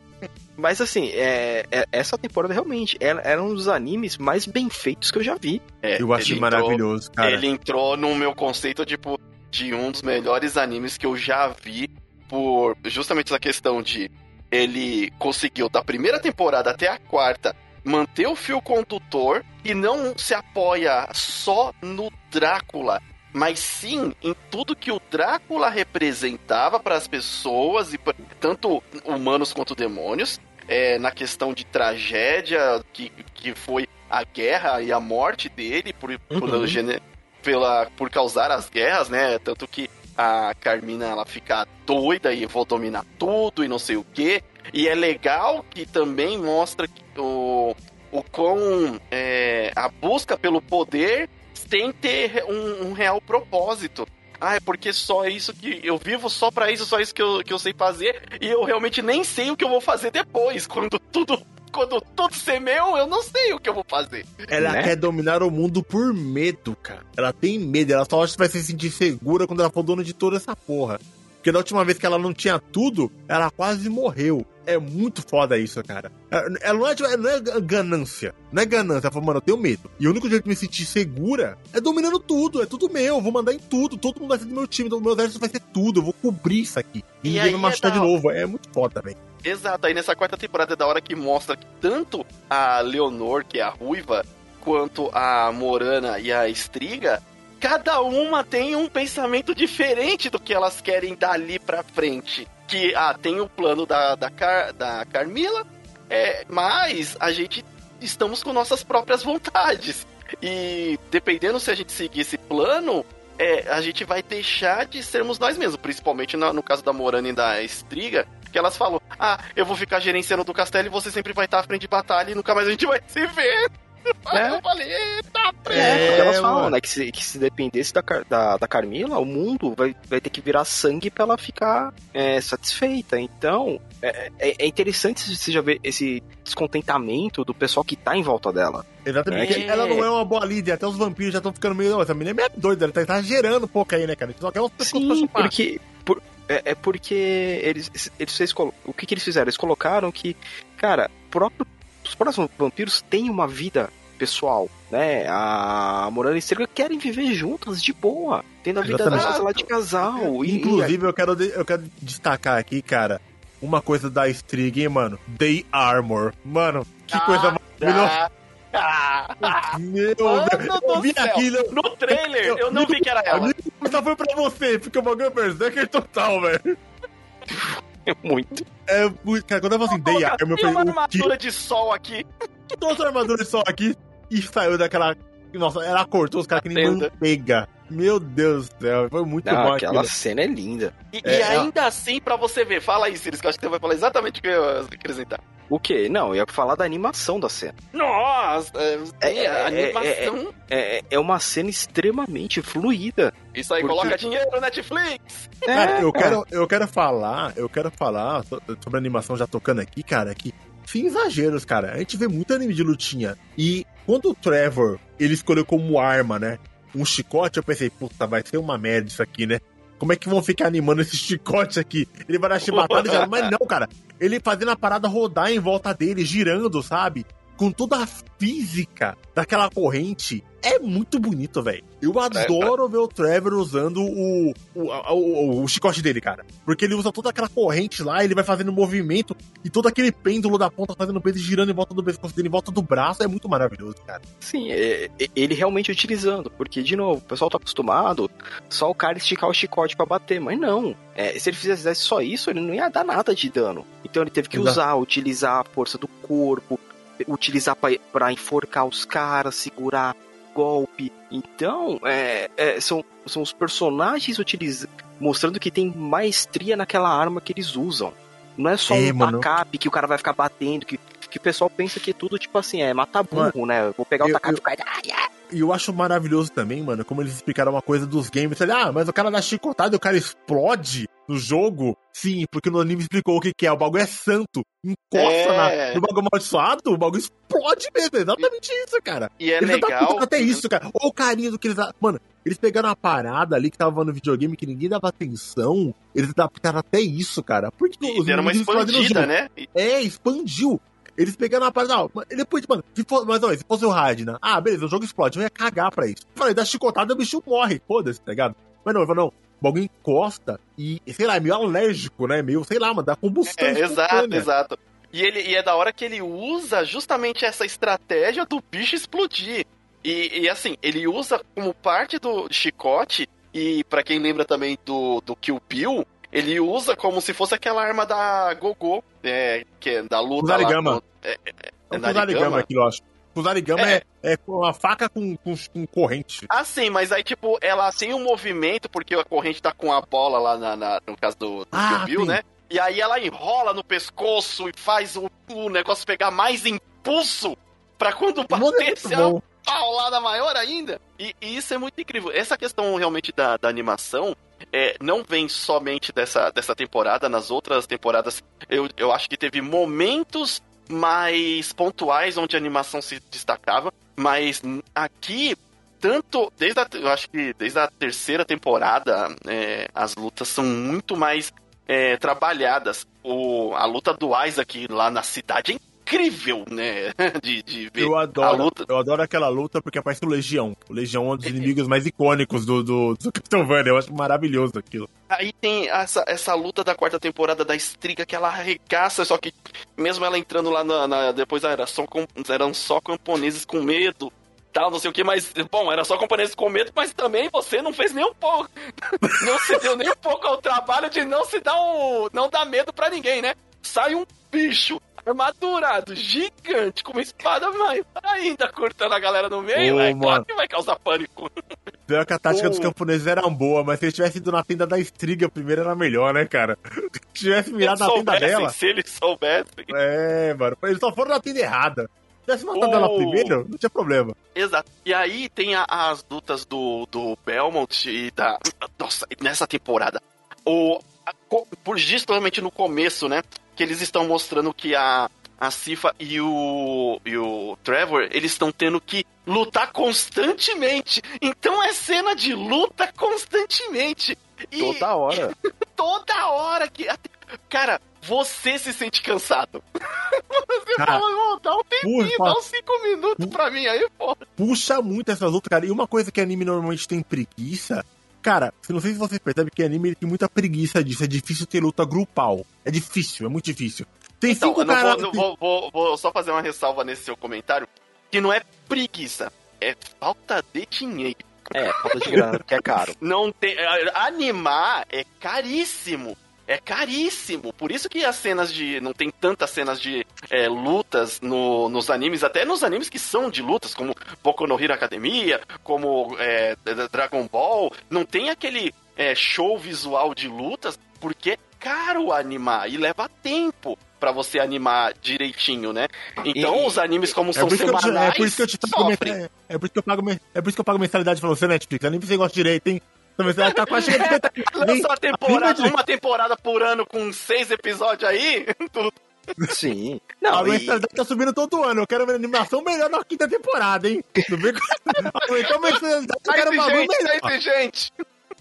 mas assim, é, é- essa temporada realmente era, era um dos animes mais bem feitos que eu já vi. É, Eu achei ele entrou- maravilhoso, cara. Ele entrou no meu conceito, tipo, de um dos melhores animes que eu já vi por justamente essa questão de ele conseguiu, da primeira temporada até a quarta, manter o fio condutor e não se apoia só no Drácula mas sim em tudo que o Drácula representava para as pessoas, e pra, tanto humanos quanto demônios, é, na questão de tragédia que, que foi a guerra e a morte dele por, uhum. por, pela, por causar as guerras, né? Tanto que a Carmina ela fica doida e vou dominar tudo e não sei o que. E é legal que também mostra que o, o quão é, a busca pelo poder tem ter um, um, real propósito. Ah, é porque só isso que eu vivo só para isso, só isso que eu, que eu sei fazer, e eu realmente nem sei o que eu vou fazer depois, quando tudo quando tudo ser meu, eu não sei o que eu vou fazer. Ela né? quer dominar o mundo por medo, cara. Ela tem medo, ela só acha que vai se sentir segura quando ela for dona de toda essa porra. Porque da última vez que ela não tinha tudo, ela quase morreu. É muito foda isso, cara. Ela não é, não é ganância. Não é ganância. Ela falou, mano, eu tenho medo. E o único jeito de me sentir segura é dominando tudo. É tudo meu. Eu vou mandar em tudo. Todo mundo vai ser do meu time. O meu exército vai ser tudo. Eu vou cobrir isso aqui. E, e ninguém vai machucar é de novo. É muito foda, velho. Exato. Aí nessa quarta temporada é da hora que mostra que tanto a Leonor, que é a ruiva, quanto a Morana e a Estriga cada uma tem um pensamento diferente do que elas querem dali pra frente. Que, ah, tem o plano da, da, Car, da Carmila, é, mas a gente estamos com nossas próprias vontades. E dependendo se a gente seguir esse plano, é, a gente vai deixar de sermos nós mesmos, principalmente no, no caso da Morana e da Estriga, que elas falam: Ah, eu vou ficar gerenciando do castelo e você sempre vai estar à frente de batalha e nunca mais a gente vai se ver. É. Eu falei, eita, é, porque elas falam, né, que se, que se dependesse da, da, da Carmila, o mundo vai, vai ter que virar sangue pra ela ficar é, satisfeita. Então, é, é, é interessante você já ver esse descontentamento do pessoal que tá em volta dela. Exatamente. É. Ela não é uma boa líder, até os vampiros já estão ficando meio. Essa menina é meio doida, ela tá exagerando um pouco aí, né, cara? Só quer umas pessoas Sim, porque. Por, é, é, porque eles, eles, eles, o que, que eles fizeram? Eles colocaram que, cara, próprio os próximos vampiros têm uma vida pessoal, né? A Morana e Estrela querem viver juntas de boa, tendo a vida delas lá de casal. Inclusive, e... eu, quero, eu quero destacar aqui, cara, uma coisa da Strig, hein, mano? Day Armor. Mano, que ah, coisa maravilhosa. Ah, Meu Deus, eu vi aquilo. No trailer, eu, eu não vi que era ela. Só foi pra você, porque o bagulho é berserker total, velho. É muito. É muito. Cara, quando eu falo assim, Day Armor, eu falei. uma armadura de sol aqui. Duas armaduras de sol aqui e saiu daquela. Nossa, ela cortou os caras que nem manteiga. Meu Deus do céu, foi muito Não, bom aquela aquilo. cena é linda. E, é, e ainda é... assim, pra você ver, fala aí, Sirius, que eu acho que você vai falar exatamente o que eu ia acrescentar. O quê? Não, eu ia falar da animação da cena. Nossa! É, é, a animação. É, é, uma cena extremamente fluida. Isso aí, porque... coloca dinheiro, Netflix! Cara, eu quero, eu quero falar, eu quero falar sobre a animação já tocando aqui, cara, que sem exageros, cara. A gente vê muito anime de lutinha. E quando o Trevor, ele escolheu como arma, né? Um chicote, eu pensei, puta, vai ser uma merda isso aqui, né? Como é que vão ficar animando esse chicote aqui? Ele vai dar chibatada já. Mas não, cara. Ele fazendo a parada rodar em volta dele, girando, sabe? Com toda a física daquela corrente é muito bonito, velho. Eu adoro é, ver o Trevor usando o, o, o, o, chicote dele, cara. Porque ele usa toda aquela corrente lá, ele vai fazendo movimento e todo aquele pêndulo da ponta fazendo peso girando em volta do pescoço dele, em volta do braço. É muito maravilhoso, cara. Sim, é, é, ele realmente utilizando. Porque, de novo, o pessoal tá acostumado só o cara esticar o chicote para bater. Mas não. É, se ele fizesse só isso, ele não ia dar nada de dano. Então ele teve que Exato. usar, utilizar a força do corpo, utilizar para enforcar os caras, segurar golpe. Então, é, é, são, são os personagens utiliz... mostrando que tem maestria naquela arma que eles usam. Não é só é, um backup que o cara vai ficar batendo, que, que o pessoal pensa que tudo, tipo assim, é matar burro, né? Vou pegar o tacape e ficar. E eu acho maravilhoso também, mano, como eles explicaram uma coisa dos games. Ah, mas o cara dá chicotada e o cara explode no jogo. Sim, porque no anime explicou o que, que é. O bagulho é santo. Encosta é... na, no bagulho amaldiçoado, o bagulho explode mesmo. É exatamente isso, cara. E é eles legal. Até isso, cara. Olha o carinho do que eles. Mano, eles pegaram uma parada ali que tava no videogame que ninguém dava atenção. Eles adaptaram até isso, cara. Porque e os deram uma expandida, né? É, expandiu. Eles pegaram uma parada, não, depois, mano, se for, mas olha, se fosse o Radna, ah, beleza, o jogo explode, eu ia cagar pra isso. Eu falei, dá chicotada, o bicho morre, foda-se, tá ligado? Mas não, eu falei, não, o bagulho encosta e, sei lá, é meio alérgico, né? Meio, sei lá, mano, dá combustão. É, exato, exato. E, ele, e é da hora que ele usa justamente essa estratégia do bicho explodir. E, e assim, ele usa como parte do chicote, e pra quem lembra também do, do Kill Bill, ele usa como se fosse aquela arma da Gogô, é, que é da luta lá. Kusarigama. com- É, é, é, É é Narigama? aquilo, eu acho. Kusarigama É. é, é com uma faca com, com, com corrente. Ah, sim, mas aí, tipo, ela tem um movimento, porque a corrente tá com a bola lá na, na- no caso do, do Ah, Kill Bill, né? E aí ela enrola no pescoço e faz o, o negócio pegar mais impulso pra quando O bater ser uma paulada maior ainda. E, e isso é muito incrível. Essa questão realmente da, da animação é, não vem somente dessa, dessa temporada, nas outras temporadas eu, eu acho que teve momentos mais pontuais onde a animação se destacava, mas aqui tanto desde a, eu acho que desde a terceira temporada é, as lutas são muito mais é, trabalhadas. O, a luta do Isaac lá na cidade é incrível, né? De, de ver Eu a adoro, luta. eu adoro aquela luta porque aparece o Legião. O Legião é um dos inimigos mais icônicos do, do, do Castlevania. Eu acho maravilhoso aquilo. Aí tem essa, essa luta da quarta temporada da Estriga que ela arregaça, só que mesmo ela entrando lá na. na- depois era só, eram só camponeses com medo. Tal, não sei o que, mas, bom, era só camponeses com medo, mas também você não fez nem um pouco. Não se deu nem um pouco ao trabalho de não se dar um. não dar medo pra ninguém, né? Sai um bicho armadurado, gigante, com uma espada mais ainda cortando a galera no meio, Ô, é claro que vai causar pânico. Pior que a tática Oh. dos camponeses era boa, mas se eles tivessem ido na tenda da Estriga primeiro era melhor, né, cara? Se tivesse mirado na tenda dela. se eles soubessem. É, mano. Eles só foram na tenda errada. Se tivesse matado ela Oh. primeiro, não tinha problema. Exato. E aí tem a- as lutas do, do Belmont e da. Nossa, nessa temporada. O, a- por justamente no começo, né? Que eles estão mostrando que a, a Cifa e o, e o Trevor, eles estão tendo que lutar constantemente. Então é cena de luta constantemente. E Toda hora. toda hora que. Cara, você se sente cansado. Você Cara, fala, "Ô, dá um tempinho, puxa, dá uns 5 minutos pra mim aí, pô. puxa muito essas lutas, cara. E uma coisa que anime normalmente tem preguiça. Cara, não sei se você percebe que anime ele tem muita preguiça disso. É difícil ter luta grupal. É difícil, é muito difícil. Tem Então, cinco eu não caras. vou, não vou, vou- vou só fazer uma ressalva nesse seu comentário, que não é preguiça, é falta de dinheiro. É, falta de grana, porque é caro. Não tem, animar é caríssimo. É caríssimo. Por isso que as cenas de. Não tem tantas cenas de é, lutas no- nos animes, até nos animes que são de lutas, como Boku no Hero Academia, como é, Dragon Ball. Não tem aquele é, show visual de lutas, porque é caro animar e leva tempo pra você animar direitinho, né? Então E- os animes, como É são que eu semanais, é por isso que eu te pago sofrem. mensalidade. É por isso que eu pago, é por isso que eu pago mensalidade pra você, Netflix. Anime você gosta direito, hein? Essa mensalidade tá quase chegando. Lança uma temporada, de- uma temporada por ano com seis episódios aí, tudo Sim. A Não, e, mensalidade tá subindo todo ano. Eu quero uma animação melhor na quinta temporada, hein? Não vem com... Aumentou a mensalidade, eu Tá quero um bagulho exigente, melhor. tá exigente.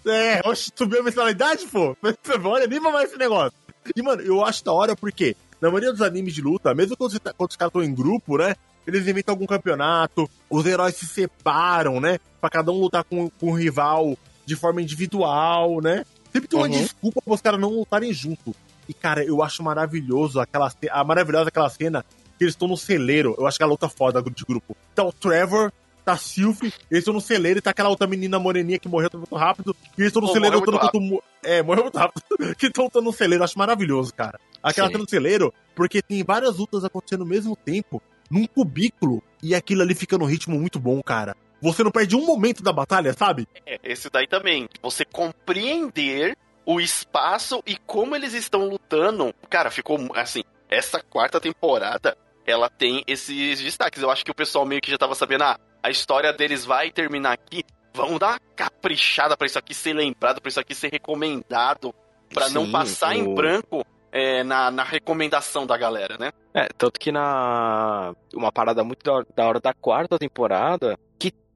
É, oxe, subiu a mensalidade, pô. Olha, nem mais esse negócio. E, mano, eu acho da hora porque, na maioria dos animes de luta, mesmo quando, você tá- quando os caras estão em grupo, né? Eles inventam algum campeonato, os heróis se separam, né? Pra cada um lutar com, com um rival de forma individual, né? Sempre tem uma Uhum. desculpa para os caras não lutarem junto. E, cara, eu acho maravilhoso aquela a maravilhosa aquela cena que eles estão no celeiro. Eu acho que é a luta foda de grupo. Tá o Trevor, tá a Sylph, eles estão no celeiro e tá aquela outra menina moreninha que morreu muito rápido. E eles estão no Pô, celeiro lutando contra o. É, morreu muito rápido. que estão lutando no celeiro. Eu acho maravilhoso, cara. Aquela Sim. cena no celeiro, porque tem várias lutas acontecendo ao mesmo tempo, num cubículo, e aquilo ali fica no ritmo muito bom, cara. Você não perde um momento da batalha, sabe? É, esse daí também. Você compreender o espaço e como eles estão lutando. Cara, ficou assim. Essa quarta temporada, ela tem esses destaques. Eu acho que o pessoal meio que já tava sabendo, ah, a história deles vai terminar aqui. Vamos dar uma caprichada pra isso aqui ser lembrado, pra isso aqui ser recomendado, pra não passar em branco é, na, na recomendação da galera, né? É, tanto que na. Uma parada muito da hora, da quarta temporada,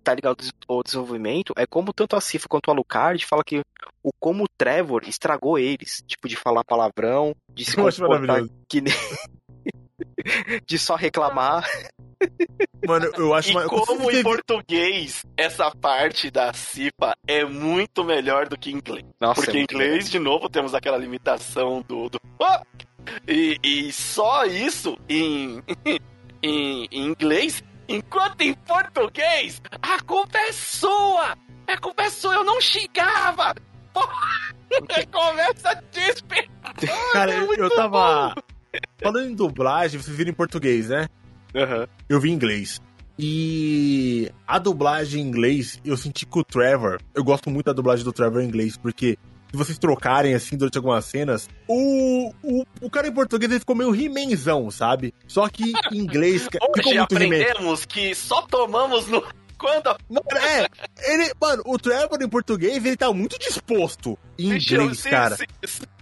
tá ligado ao des- ao desenvolvimento, é como tanto a Cifra quanto o Alucard fala que o como o Trevor estragou eles. Tipo, de falar palavrão, de se comportar que nem. de só reclamar. Mano, eu acho E uma- como em português, essa parte da CIPA é muito melhor do que em inglês. Nossa, Porque é em muito inglês, de novo, temos aquela limitação do. do Ah! e, e só isso em, em, em inglês Enquanto em português, a culpa é sua! A culpa é sua, eu não xingava! Porra! Começa desesperador! Cara, é eu, tava. Falando em dublagem, vocês viram em português, né? Aham. Eu vi em inglês. E a dublagem em inglês, eu senti que o Trevor. Eu gosto muito da dublagem do Trevor em inglês, porque se vocês trocarem assim durante algumas cenas, o, o, o cara em português ele ficou meio rimenzão, sabe? Só que em inglês ficou Hoje aprendemos que só tomamos no. Quando Mano, é, ele, mano, o Trevor em português, ele tá muito disposto. Em inglês, cara.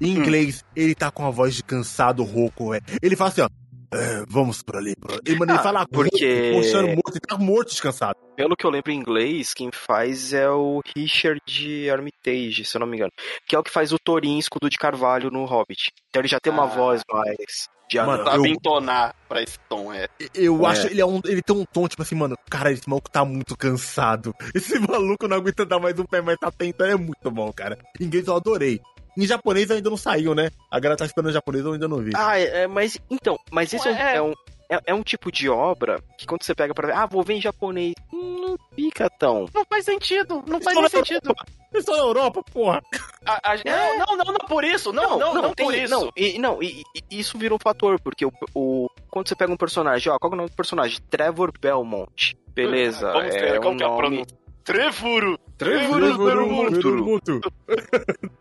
Em inglês, ele tá com a voz de cansado, rouco, velho. Ele fala assim, ó. "É, vamos por ali, por ali. Ele, mano, ele Ah, fala porque- puxando morto, ele tá morto de cansado. Pelo que eu lembro em inglês, quem faz é o Richard Armitage, se eu não me engano. Que é o que faz o Thorin escudo de Carvalho no Hobbit. Então ele já tem uma Ah. voz mais. De Mano. Sabe eu- entonar pra esse tom, é. Eu É. acho ele é um, ele tem um tom, tipo assim, mano, cara, esse maluco tá muito cansado. Esse maluco não aguenta dar mais um pé, mas tá tentando, é muito bom, cara. Em inglês eu adorei. Em japonês ainda não saiu, né? A galera tá esperando em japonês, eu ainda não vi. Ah, é, é, mas então, mas esse é, um- Ué. é um, é, é um tipo de obra que quando você pega pra ver, ah, vou ver em japonês, não fica tão. Não faz sentido, não faz nem na sentido. Eles estão na Europa, porra. A- a- É. Não, não, não, não por isso, não, não, não, tem- por isso. Não, e, não e, e- isso vira um fator, porque o, o- quando você pega um personagem, ó, qual é o nome do personagem? Trevor Belmont. Beleza, Vamos ver, é como um que é a nome... pronúncia? Trevuro. Belmont. Muito.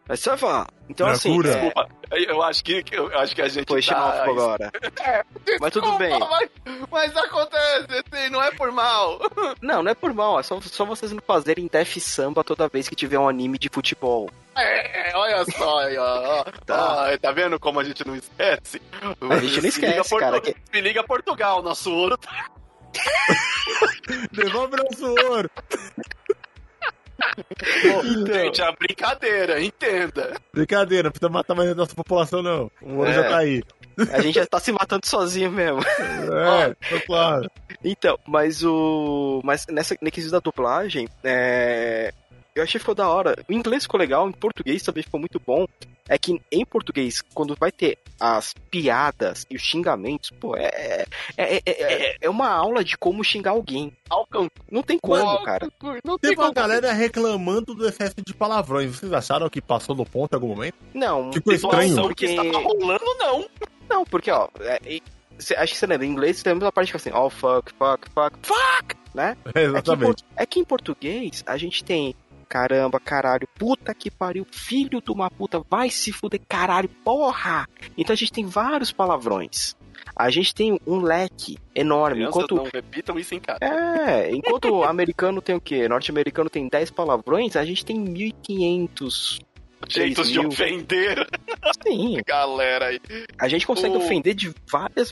Mas você vai Então, assim, é, Desculpa, eu acho que, eu acho que a gente foi tá... agora. Mas tudo bem. Mas, mas acontece, assim, não é por mal. Não, não é por mal, é só, só vocês não fazerem Def Samba toda vez que tiver um anime de futebol. É, olha só, aí, ó, ó. Tá. Ó, tá vendo como a gente não esquece? A gente não Se liga esquece, cara, que- Se liga Portugal, nosso ouro tá... Devolve nosso ouro. Então, Gente, é brincadeira, entenda. Brincadeira, não precisa matar mais a nossa população, não. O ouro É. já tá aí. a gente já tá se matando sozinho mesmo. É, tô claro. Então, mas o. Mas nessa nesse quesito da dublagem, é. Eu achei que ficou da hora. O inglês ficou legal, em português também ficou muito bom. É que em português, quando vai ter as piadas e os xingamentos, pô, é. É, é, é, é uma aula de como xingar alguém. Alcan... Não tem como, cara. Não tem Teve uma galera reclamando do excesso de palavrões. Vocês acharam que passou do ponto em algum momento? Não, Ficou estranho. Porque. que estava rolando, não. Não, porque, ó. é, e- cê- acho que você lembra, em inglês temos a parte que é assim, oh fuck, fuck, fuck, fuck, né? É, É que, em exatamente. é que em português a gente tem caramba, caralho, puta que pariu, filho de uma puta, vai se fuder, caralho, porra! Então a gente tem vários palavrões. A gente tem um leque enorme. Crianças Enquanto, não repitam isso em casa. é, enquanto o americano tem o quê? Norte-americano tem 10 palavrões, a gente tem 1500. Jeitos de ofender Sim, galera aí. a gente consegue O- ofender de várias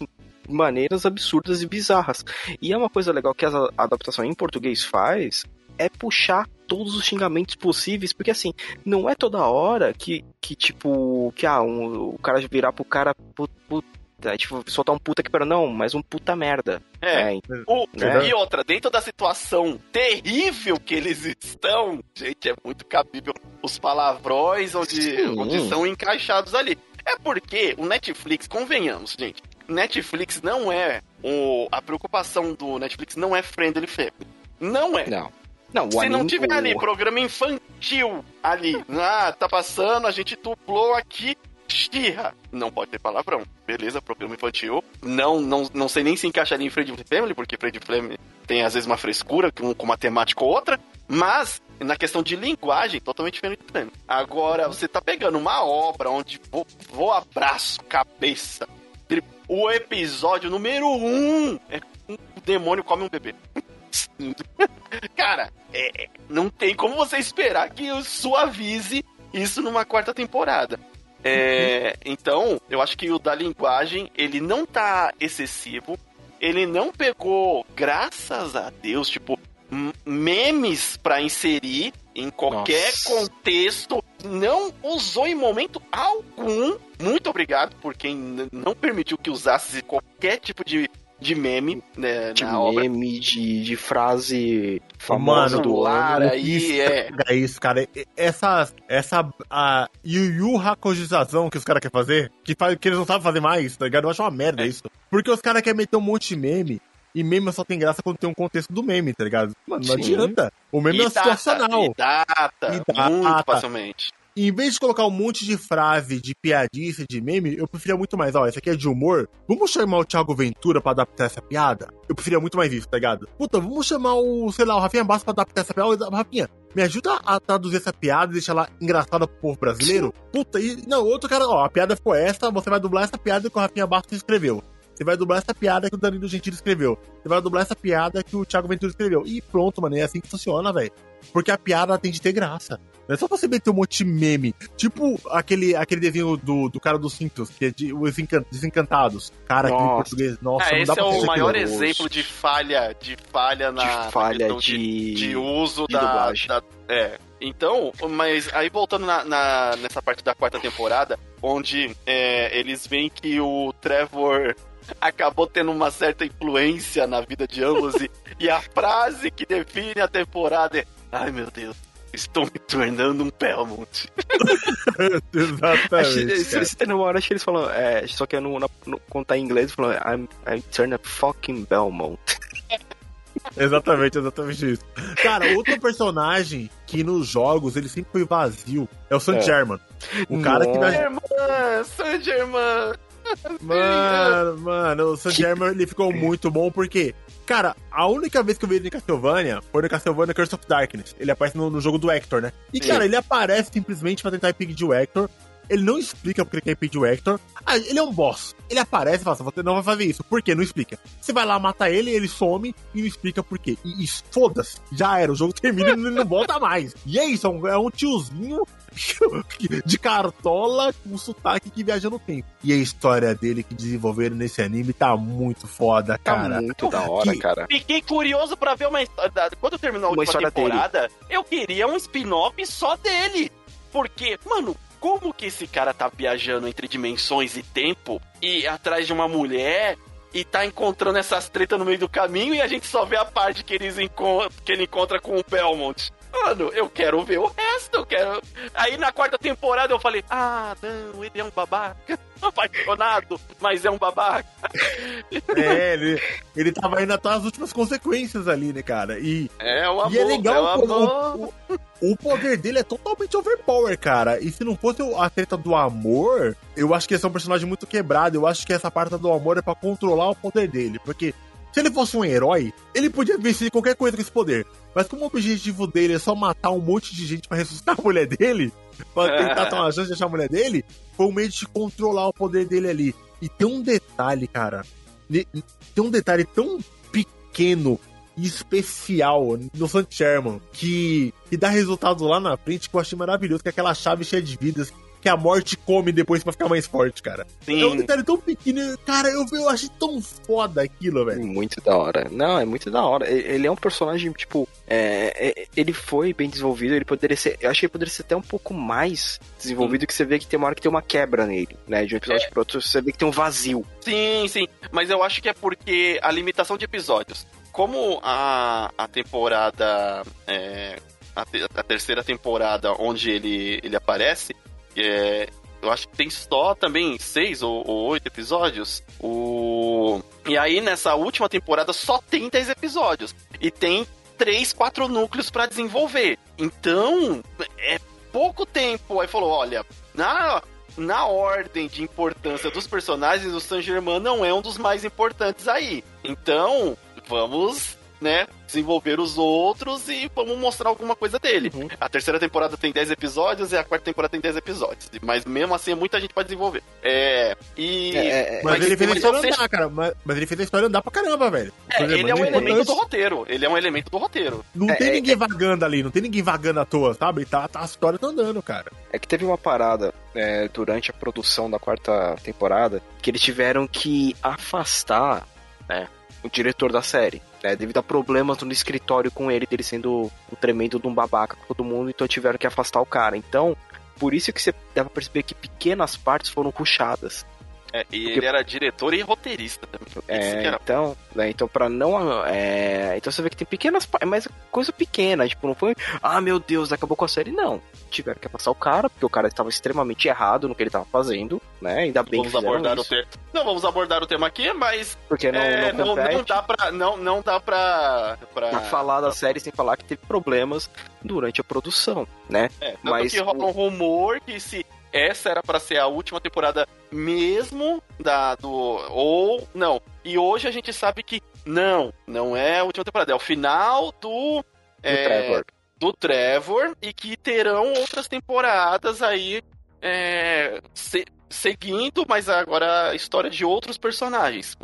maneiras absurdas e bizarras. E é uma coisa legal que a adaptação em português faz é puxar todos os xingamentos possíveis, porque assim, não é toda hora que, que tipo, que ah, um- o cara virar pro cara pu- puta, tipo, soltar um puta que pera, não, mas um puta merda. É. É, O- Né? E outra, dentro da situação terrível que eles estão, gente, é muito cabível os palavrões onde, Sim. onde são encaixados ali. É porque o Netflix, convenhamos, gente, Netflix não é o a preocupação do Netflix não é friendly family. Não é. não. Não, Se não anime- tiver o- ali programa infantil ali, ah, tá passando, a gente dublou aqui Xirra. Não pode ter palavrão. Beleza, programa infantil. Não, não, não sei nem se encaixaria em Friend Family, porque Friend Family tem às vezes uma frescura com, com uma temática ou outra. Mas, na questão de linguagem, totalmente diferente do Family. Agora, você tá pegando uma obra onde vou, vou abraço, cabeça. O episódio número um é um demônio come um bebê. Cara, é, não tem como você esperar que eu suavize isso numa quarta temporada. É, então, eu acho que o da linguagem, ele não tá excessivo. Ele não pegou, graças a Deus, tipo, memes pra inserir em qualquer Nossa. contexto. Não usou em momento algum. Muito obrigado por quem não permitiu que usasse qualquer tipo de, de meme né, de na obra. meme, de, de frase famosa Mano, do lar ano. aí, Isso, é. É isso, cara. E- Essa, essa a Yu Yu Hakujização que os caras querem fazer, que, faz, que eles não sabem fazer mais, tá ligado? Eu acho uma merda isso. Porque os caras querem meter um monte de meme E meme só tem graça quando tem um contexto do meme, tá ligado? Mano, não Sim. adianta. O meme E é data, situacional. E data, E data. muito facilmente. E em vez de colocar um monte de frase, de piadice, de meme, eu preferia muito mais, ó, esse aqui é de humor. Vamos chamar o Thiago Ventura pra adaptar essa piada? Eu preferia muito mais isso, tá ligado? Puta, vamos chamar o, sei lá, o Rafinha Bastos pra adaptar essa piada. Rafinha, me ajuda a traduzir essa piada e deixar ela engraçada pro povo brasileiro? Puta, e não, outro cara, ó, a piada ficou essa, você vai dublar essa piada que o Rafinha Bastos escreveu. Você vai dublar essa piada que o Danilo Gentili escreveu. Você vai dublar essa piada que o Thiago Ventura escreveu. E pronto, mano, é assim que funciona, velho. Porque a piada tem de ter graça. Não é só você meter um monte de meme. Tipo aquele, aquele desenho do, do cara dos Simpsons, que é de Os Encan- Desencantados. Cara, aquele Nossa. português. Nossa, não esse dá pra é o maior aquilo. exemplo de falha, de falha na, na de falha questão de... de uso de da, dublagem. da- É. Então, mas aí voltando na, na- nessa parte da quarta temporada, onde é, eles veem que o Trevor acabou tendo uma certa influência na vida de ambos e, e a frase que define a temporada é Ai meu Deus, estou me tornando um Belmont. Que Exatamente. se tem uma hora, acho que eles falam, é, só que no, no, no, quando tá em inglês, falam, I'm, I'm turn a fucking Belmont. Exatamente, exatamente isso. Cara, outro personagem que nos jogos ele sempre foi vazio é o Saint É. Germain. O cara que Nossa. vai. Irmã, San Germain. Mano, mano, o Saint Germain ele ficou muito bom porque, cara, a única vez que eu vi ele em Castlevania foi no Castlevania Curse of Darkness. Ele aparece no, no jogo do Hector, né? E, cara, ele aparece simplesmente pra tentar impedir o Hector. Ele não explica porque ele quer impedir o Hector. Ah, ele é um boss. Ele aparece e fala assim, você não vai fazer isso. Por quê? Não explica. Você vai lá, mata ele, ele some e não explica por quê. E, e foda-se. Já era. O jogo termina e ele não volta mais. E é isso. É um, é um tiozinho de cartola com sotaque que viaja no tempo. E a história dele que desenvolveram nesse anime tá muito foda, Tá cara. muito da hora, que- cara. Fiquei curioso pra ver uma história. da- Quando terminou a última temporada, eu queria um spin-off só dele. Porque, mano, como que esse cara tá viajando entre dimensões e tempo e atrás de uma mulher e tá encontrando essas tretas no meio do caminho e a gente só vê a parte que, eles encon- que ele encontra com o Belmont? Mano, eu quero ver o resto, eu quero. Aí na quarta temporada eu falei: Ah, não, ele é um babaca. Apaixonado, mas é um babaca. É, ele, ele tava indo até as últimas consequências ali, né, cara? E, É um amor. e é legal, é um pô, amor. o, o, o poder dele é totalmente overpower, cara. E se não fosse a treta do amor, eu acho que esse é um personagem muito quebrado. Eu acho que essa parte do amor é pra controlar o poder dele. Porque se ele fosse um herói, ele podia vencer qualquer coisa com esse poder. Mas como o objetivo dele é só matar um monte de gente pra ressuscitar a mulher dele, pra tentar uma chance de achar a mulher dele, foi um meio de controlar o poder dele ali. E tem um detalhe, cara. Tem um detalhe tão pequeno e especial no Saint Sherman que, que dá resultado lá na frente que eu achei maravilhoso, que é aquela chave cheia de vidas que a morte come depois pra ficar mais forte, cara. É um Sim. detalhe tão pequeno. Cara, eu, eu achei tão foda aquilo, velho. Muito da hora. Não, é muito da hora. Ele é um personagem, tipo, é, é- ele foi bem desenvolvido, ele poderia ser. Eu achei que ele poderia ser até um pouco mais desenvolvido, que você vê que tem uma hora que tem uma quebra nele, né? De um episódio pro outro, você vê que tem um vazio. Sim, sim. Mas eu acho que é porque a limitação de episódios. Como a, a temporada. é, a, te- a terceira temporada onde ele, ele aparece. É, eu acho que tem só também seis ou, ou oito episódios. O... E aí nessa última temporada só tem dez episódios. E tem três, quatro núcleos pra desenvolver. Então, é pouco tempo. Aí falou: olha, na, na ordem de importância dos personagens, o Saint Germain não é um dos mais importantes aí. Então, vamos, né, desenvolver os outros e vamos mostrar alguma coisa dele. Uhum. A terceira temporada tem 10 episódios e a quarta temporada tem 10 episódios. Mas mesmo assim, é muita gente pra desenvolver. É. E. É, é, Mas, Mas- ele fez a história andar, cara. Mas, mas ele fez a história andar pra caramba, velho. é, ele é um elemento do roteiro. Ele é um elemento do roteiro. Não É, tem é, ninguém vagando ali, não tem ninguém vagando à toa, sabe? Tá, tá, a história tá andando, cara. É que teve uma parada é, durante a produção da quarta temporada que eles tiveram que afastar né, o diretor da série, né, devido a problemas no escritório com ele, dele sendo um tremendo de um babaca com todo mundo, então tiveram que afastar o cara. Então, por isso que você dá pra perceber que pequenas partes foram ruxadas. É, e ele era diretor e roteirista também. É, era- então, né, então para não, é, então você vê que tem pequenas, mas coisa pequena, tipo, não foi, ah, meu Deus, acabou com a série, não. Tiveram que passar o cara, porque o cara estava extremamente errado no que ele estava fazendo, né? Ainda bem Vamos que abordar o isso, tema. Não vamos abordar o tema aqui, mas porque não, é, não não, não dá pra. Não, não dá pra. pra... falar da série sem falar que teve problemas durante a produção, né? É, Mas que rola um rumor que se essa era pra ser a última temporada mesmo da do ou não. E hoje a gente sabe que não, não é a última temporada, é o final do Do é, Trevor. do Trevor e que terão outras temporadas aí é, se- seguindo, mas agora a história de outros personagens.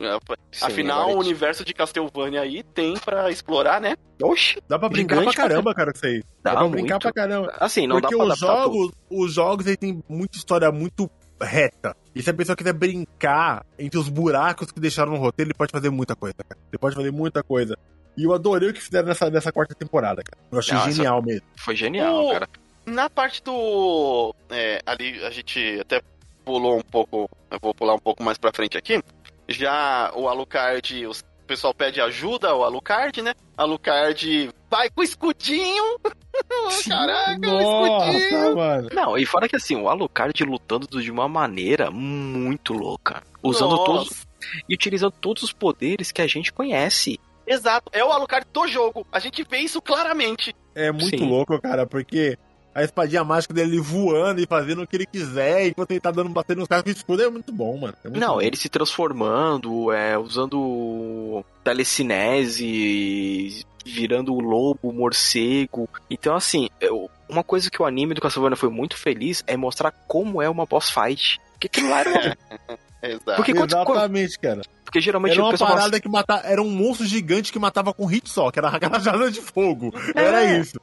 Sim, Afinal, agora o universo de Castlevania aí tem pra explorar, né? Oxi, Dá pra brincar pra caramba, cara, com isso aí. Dá, dá pra muito. brincar pra caramba. Assim, não Porque dá pra os adaptar tudo. jogos, os jogos aí tem muita história muito reta. E se a pessoa quiser brincar entre os buracos que deixaram no roteiro, ele pode fazer muita coisa, cara. Ele pode fazer muita coisa. E eu adorei o que fizeram nessa, nessa quarta temporada, cara. Eu achei Nossa. genial mesmo. Foi genial, O- cara. Na parte do. é, ali a gente até pulou um pouco. Eu vou pular um pouco mais pra frente aqui. Já o Alucard, o pessoal pede ajuda ao Alucard, né? Alucard vai com o escudinho. Caraca, o escudinho. mano. Não, e fora que assim, o Alucard lutando de uma maneira muito louca. Usando Nossa. todos. E utilizando todos os poderes que a gente conhece. Exato, é o Alucard do jogo. A gente vê isso claramente. É muito Sim. louco, cara, porque a espadinha mágica dele voando e fazendo o que ele quiser, enquanto ele tá dando batendo nos caras com escudo, é muito bom, mano. É muito Não, bom. ele se transformando, é, usando telecinese, virando o lobo, o morcego. Então, assim, eu- uma coisa que o anime do Castlevania foi muito feliz é mostrar como é uma boss fight. Porque aquilo lá era uma... Exato. Porque, quando- quando- Exatamente, cara. porque geralmente Era uma parada que matava. Era um monstro gigante que matava com hit só, que era a rajada de fogo. Era É. isso.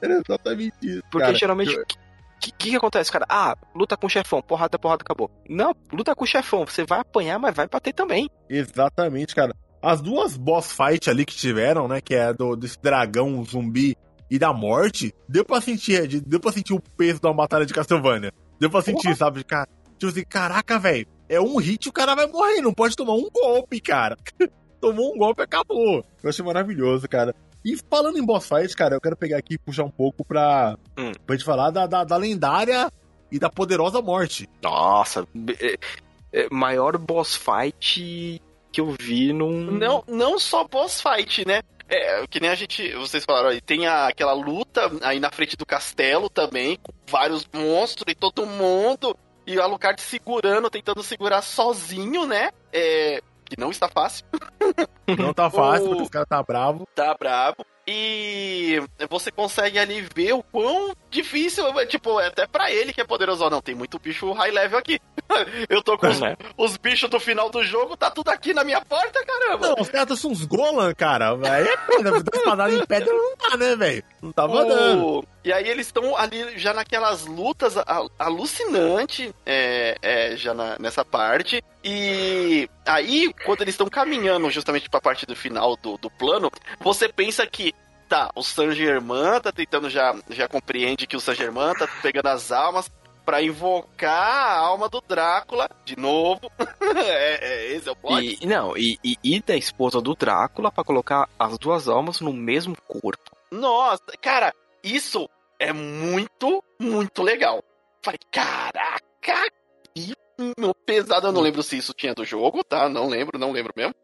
Era exatamente isso. Porque cara. geralmente. O que, que, que acontece, cara? Ah, luta com o chefão, porrada, porrada, acabou. Não, luta com o chefão, você vai apanhar, mas vai bater também. Exatamente, cara. As duas boss fight ali que tiveram, né? Que é do, desse dragão zumbi e da morte, deu pra sentir, de- deu pra sentir o peso da batalha de Castlevania. Deu pra sentir, sabe? Cara, tipo assim, caraca, velho. É um hit o cara vai morrer, não pode tomar um golpe, cara. Tomou um golpe acabou. Eu achei maravilhoso, cara. E falando em boss fight, cara, eu quero pegar aqui e puxar um pouco pra, Hum. pra gente falar da, da, da lendária e da poderosa morte. Nossa, é- é, maior boss fight que eu vi num. Não, não só boss fight, né? É, que nem a gente, vocês falaram aí, tem a- aquela luta aí na frente do castelo também, com vários monstros e todo mundo, e o Alucard segurando, tentando segurar sozinho, né? É, que não está fácil, Não tá fácil, O- porque os caras tá bravo. tá bravo. E você consegue ali ver o quão difícil, é, tipo, é até pra ele que é poderoso. Não, tem muito bicho high level aqui. Eu tô com os, Né? os bichos do final do jogo, tá tudo aqui na minha porta, caramba. Não, os caras são uns Golan, cara. Aí é dar espadada em pedra não dá, né, velho? Não tava dando. O- E aí eles estão ali já naquelas lutas alucinante é, é, já na- nessa parte. E aí, quando eles estão caminhando justamente pra parte do final do, do plano, você pensa que tá, o Saint Germain tá tentando já, já compreende que o Saint Germain tá pegando as almas pra invocar a alma do Drácula de novo. é, é, esse é o plot. E, não, e, e, e da esposa do Drácula pra colocar as duas almas no mesmo corpo. Nossa, cara, isso é muito, muito legal. Falei, caraca, que pesado. Eu não lembro se isso tinha do jogo, tá? Não lembro, não lembro mesmo.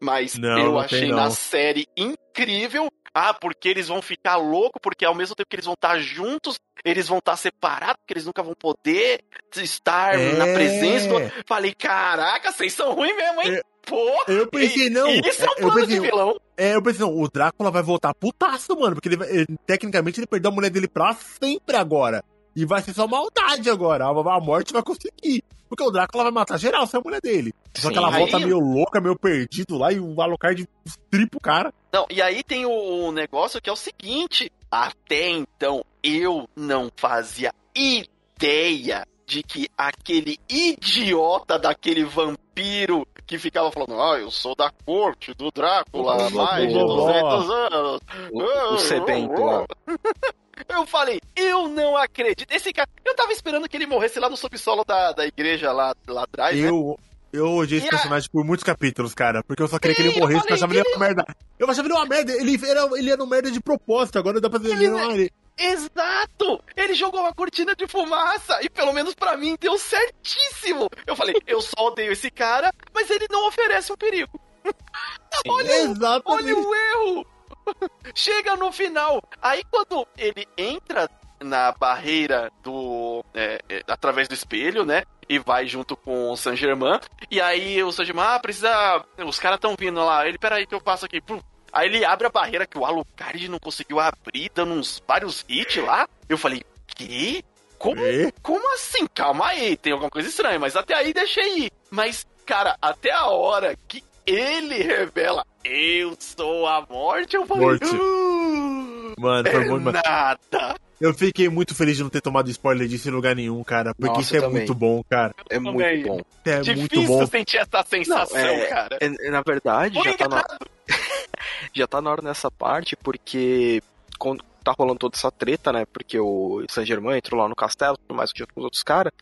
Mas Não, eu não achei na série incrível. Ah, porque eles vão ficar loucos, porque ao mesmo tempo que eles vão estar juntos, eles vão estar separados, porque eles nunca vão poder estar na É. presença do. Falei, caraca, vocês são ruins mesmo, hein? É. Pô! Eu pensei, não. Isso é um plano pensei, de vilão. É, eu pensei, não, o Drácula vai voltar putaço, mano, porque ele, ele- tecnicamente ele perdeu a mulher dele pra sempre agora. E vai ser só maldade agora. A, a morte vai conseguir. Porque o Drácula vai matar geral sem a mulher dele. Só que Sim. ela volta Aí- meio louca, meio perdido lá, e o Alucard tripa o cara. Não, e aí tem o negócio que é o seguinte: até então eu não fazia ideia de que aquele idiota daquele vampiro que ficava falando, ah, eu sou da corte do Drácula há mais de Vovó. 200 anos. O, o sedento lá. Eu falei, eu não acredito. Esse cara, eu tava esperando que ele morresse lá no subsolo da, da igreja lá, lá atrás, né? Eu, Eu odiei esse personagem por muitos capítulos, cara. Porque eu só queria que Sim, ele morresse, eu porque eu achava ele uma merda. Eu achava ele uma merda. Ele era, ele era um merda de propósito. Agora dá pra ver. Ele não- ele, Exato! Ele jogou uma cortina de fumaça e pelo menos pra mim deu certíssimo. Eu falei, eu só odeio esse cara, mas ele não oferece um perigo. Olha Exatamente. o erro! Chega no final. Aí quando ele entra na barreira do. é, é, através do espelho, né? E vai junto com o Saint Germain. E aí o Saint Germain, ah, precisa. Os caras estão vindo lá. Ele, peraí que eu passo aqui. Pum. Aí ele abre a barreira que o Alucard não conseguiu abrir, dando uns vários hits lá. Eu falei, que? Como como assim? Calma aí, tem alguma coisa estranha, mas até aí deixei ir. Mas, cara, até a hora que ele revela eu sou a morte, eu falei. Morte. "Uh, Mano, foi é muito. mano. nada. Eu fiquei muito feliz de não ter tomado spoiler disso em lugar nenhum, cara. Porque Nossa, isso é também. muito bom, cara. É muito bom. É muito Difícil bom. sentir essa sensação, Não, é- cara. É, na verdade, já tá, na, já tá na hora nessa parte, porque quando tá rolando toda essa treta, né? Porque o Saint Germain entrou lá no castelo, tudo mais junto com os outros caras,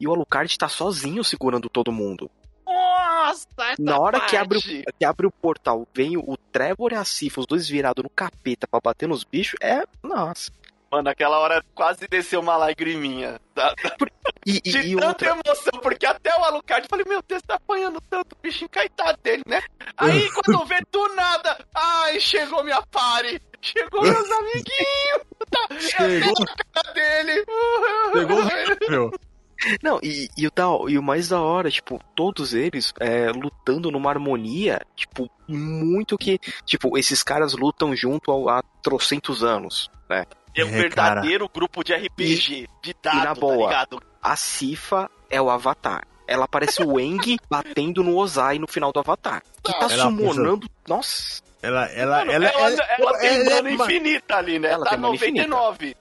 e o Alucard tá sozinho segurando todo mundo. Nossa, essa Na hora que abre, parte. o, que abre o portal, vem o Trevor e a Sif, os dois virados no capeta pra bater nos bichos, é. Nossa. Mano, naquela hora quase desceu uma lagriminha. Da, da- E, e, de e tanta outra. emoção, porque até o Alucard, falei, meu Deus, tá apanhando tanto, o bichinho caetado dele, né? Aí, quando vê do nada, ai, chegou minha pare, chegou meus amiguinhos, tá, Chegou. eu tô na cara dele. Pegou meu. Não, e, e, o da, e o mais da hora, tipo, todos eles é, lutando numa harmonia, tipo, muito que. Tipo, esses caras lutam junto há, há trocentos anos, né? É um É, verdadeiro grupo de RPG, de dado, na boa. tá ligado? A Sifa é o Avatar. Ela parece o Eng batendo no Ozai no final do Avatar. Que tá Ela summonando. Nossa. Ela, ela, Mano, ela, ela, ela, ela tem ela é mana infinita ali, né? Ela tá tem mana infinita. 99.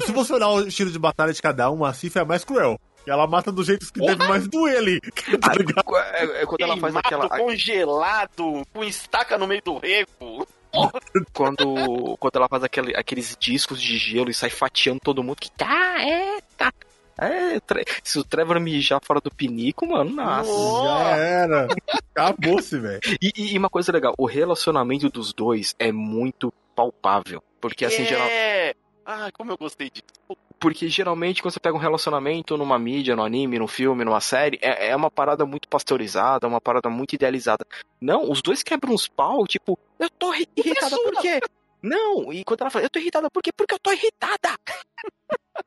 Se você olhar o estilo de batalha de cada um, a Sif é a mais cruel. E ela mata do jeito que deve mais doer ali. Tá ligado? É, é quando ela faz aquela. congelado, com estaca no meio do rego. Quando, quando ela faz aquele, aqueles discos de gelo e sai fatiando todo mundo que tá, é, tá. É, se o Trevor mijar fora do pinico, mano, nossa. Já era. Acabou-se, velho. E, e- e uma coisa legal, o relacionamento dos dois é muito palpável. Porque assim, geral, É. Ai, como eu gostei disso. Porque geralmente quando você pega um relacionamento numa mídia, no anime, no filme, numa série, é, é uma parada muito pasteurizada, uma parada muito idealizada. Não, os dois quebram uns pau, tipo, eu tô ri- irritada por quê? Não, e quando ela fala, eu tô irritada por quê? Porque eu tô irritada.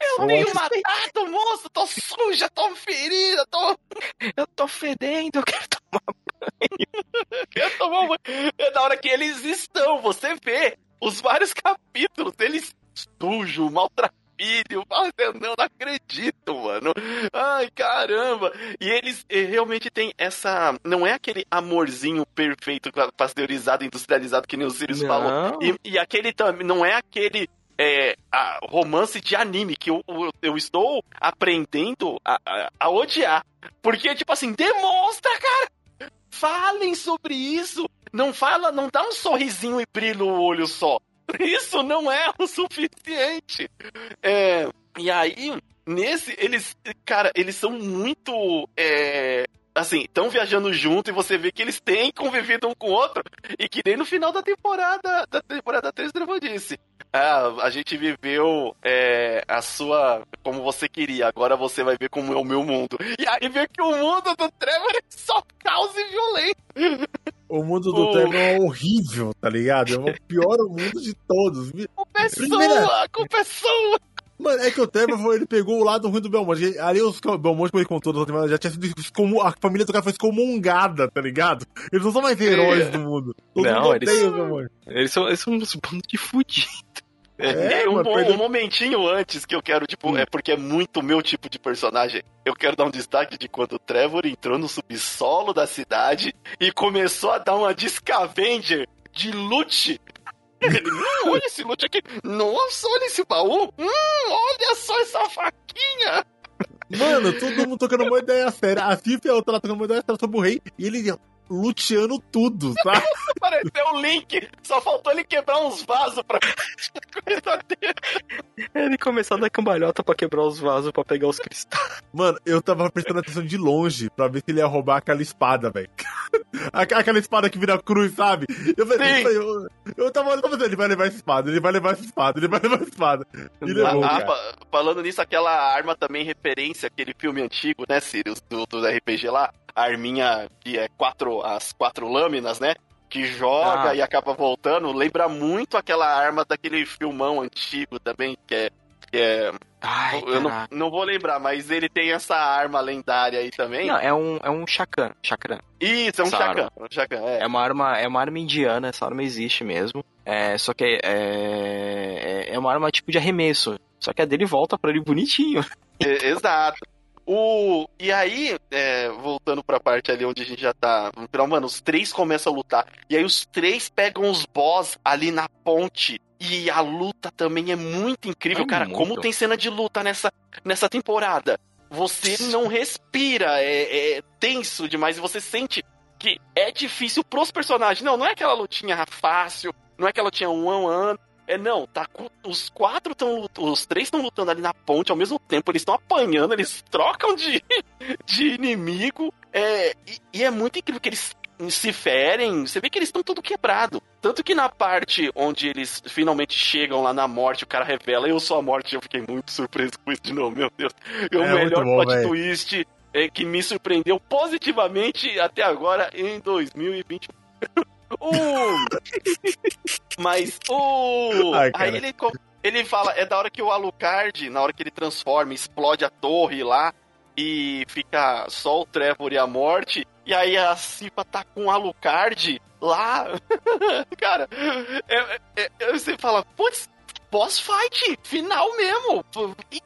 Eu tenho matado o monstro, tô suja, tô ferida, tô. Eu tô fedendo, eu quero tomar Eu tô mal- É na hora que eles estão, você vê os vários capítulos deles sujo, maltrapilho. Fala, eu não, não acredito, mano. Ai, caramba. E eles realmente têm essa. Não é aquele amorzinho perfeito, pasteurizado, industrializado, que nem o Sirius falou. Não. E, e aquele também, não é aquele é, romance de anime que eu, eu, eu estou aprendendo a, a, a odiar. Porque, tipo assim, demonstra, cara! Falem sobre isso! Não fala, não dá um sorrisinho e brilho o olho só. Isso não é o suficiente. É, e aí, nesse, eles, cara, eles são muito. É, assim, estão viajando junto e você vê que eles têm convivido um com o outro. E que nem no final da temporada, da temporada 3, o Trevor disse. Ah, a gente viveu é, a sua. como você queria, agora você vai ver como é o meu mundo. E aí vê que o mundo do Trevor é só caos e violência. O mundo do O- Trevor é horrível, tá ligado? É o pior mundo de todos. Culpa é Primeira- sua, a culpa é sua. Mano, é que o Trevor ele pegou o lado ruim do Belmonte. Ali os Belmonte, como ele contou na temporada, já tinha sido excomu- a família do cara foi excomungada, tá ligado? Eles não são mais heróis do mundo. Todo Não, mundo eles- Belmonte. Eles são, eles são uns bandos de fudidos. É, É, um, mano, um momentinho antes que eu quero, tipo, Hum. é porque é muito meu tipo de personagem. Eu quero dar um destaque de quando o Trevor entrou no subsolo da cidade e começou a dar uma Discavenger de loot. Ele, hum, olha esse loot aqui. Nossa, olha esse baú. Hum, olha só essa faquinha. Mano, todo mundo tocando uma ideia séria. A Cif e a outra lá tocando uma ideia séria sobre o rei. E ele luteando tudo, tá? Pareceu o Link. Só faltou ele quebrar uns vasos pra coisa dele. Ele começar a dar cambalhota pra quebrar os vasos pra pegar os cristais. Mano, eu tava prestando atenção de longe pra ver se ele ia roubar aquela espada, velho. aquela espada que vira cruz, sabe? Eu falei, eu, eu tava olhando, ele vai levar essa espada, ele vai levar essa espada, ele vai levar essa espada. E levou, Ah, falando nisso, aquela arma também referência àquele filme antigo, né, Sirius, do, do RPG lá. A arminha que é quatro, as quatro lâminas, né? Que joga Ah. e acaba voltando. Lembra muito aquela arma daquele filmão antigo também, que é. Que é Ai, eu não, não vou lembrar, mas ele tem essa arma lendária aí também. Não, é um, é um chakran, chakran. Isso, é um essa chacã. Um chacã, é. É uma arma, é uma arma indiana, essa arma existe mesmo. É, só que é, é, é uma arma tipo de arremesso. Só que a dele volta pra ele bonitinho. É, Exato. O... E aí, é, voltando pra parte ali onde a gente já tá. no final, Mano, os três começam a lutar. E aí os três pegam os boss ali na ponte. E a luta também é muito incrível, É cara. muito. Como tem cena de luta nessa, nessa temporada. Você não respira, é, é tenso demais. E você sente que é difícil pros personagens. Não, não é aquela lutinha fácil. Não é aquela lutinha um a um ano. É, não, tá. com- Os quatro estão. Os três estão lutando ali na ponte ao mesmo tempo. Eles estão apanhando, eles trocam de, de inimigo. É, e, e é muito incrível que eles se ferem. Você vê que eles estão tudo quebrado. Tanto que na parte onde eles finalmente chegam lá na morte, o cara revela, eu sou a morte. Eu fiquei muito surpreso com isso de novo, meu Deus. É o É melhor bom, plot véi. twist é, que me surpreendeu positivamente até agora em 2020. Uh, mas o. Ai, aí ele, ele fala, é da hora que o Alucard, na hora que ele transforma, explode a torre lá e fica só o Trevor e a morte. E aí a Cipa tá com o Alucard lá. cara, é, é- é- você fala, putz, boss fight, final mesmo.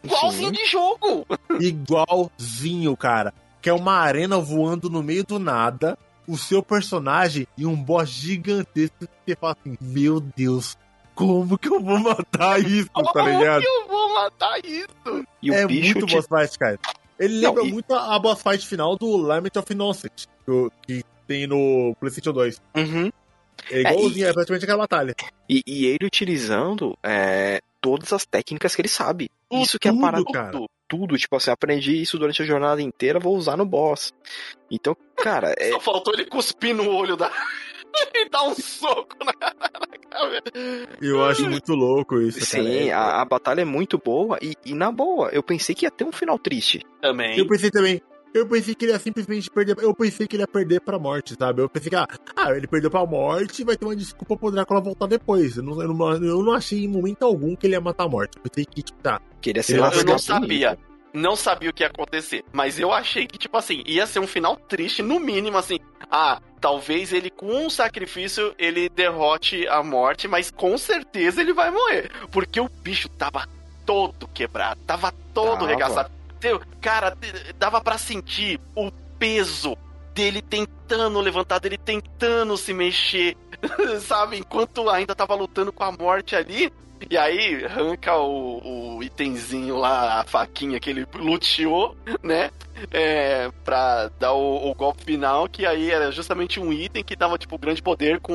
Igualzinho Sim. de jogo. Igualzinho, cara. Que é uma arena voando no meio do nada, o seu personagem e um boss gigantesco. que Você fala assim: Meu Deus, como que eu vou matar isso, tá Como ligado? que eu vou matar isso? E o é bicho muito te- boss fight, cara. Ele Não, lembra e- muito a, a boss fight final do Lament of Innocence, que, o- que tem no PlayStation 2. Uhum. É igualzinho, e- é, praticamente aquela batalha. E, e ele utilizando é, todas as técnicas que ele sabe. Isso que é parada. cara. Tudo. Tipo assim, aprendi isso durante a jornada inteira, vou usar no boss. Então, cara, é, Só faltou ele cuspir no olho da. e dar um soco na, na cabeça. Eu acho muito louco isso, sim, É- a, a batalha é muito boa. E, e na boa, eu pensei que ia ter um final triste. Também. Eu pensei também. Eu pensei que ele ia simplesmente perder. Eu pensei que ele ia perder pra morte, sabe? Eu pensei que, ah, ah, ele perdeu pra morte vai ter uma desculpa pro Drácula voltar depois. Eu não, eu, não, eu não achei em momento algum que ele ia matar a morte. Eu pensei que, tipo, tá. Queria Eu ser Eu, não sabia. Não sabia o que ia acontecer. Mas eu achei que, tipo assim, ia ser um final triste, no mínimo, assim. Ah, talvez ele, com um sacrifício, ele derrote a morte, mas com certeza ele vai morrer. Porque o bicho tava todo quebrado, tava todo Tava. regaçado. Teu- Cara, dava pra sentir o peso dele tentando levantar, dele tentando se mexer, sabe? Enquanto ainda tava lutando com a morte ali. E aí, arranca o, o itemzinho lá, a faquinha que ele luteou, né? É, pra dar o, o golpe final, que aí era justamente um item que dava, tipo, grande poder com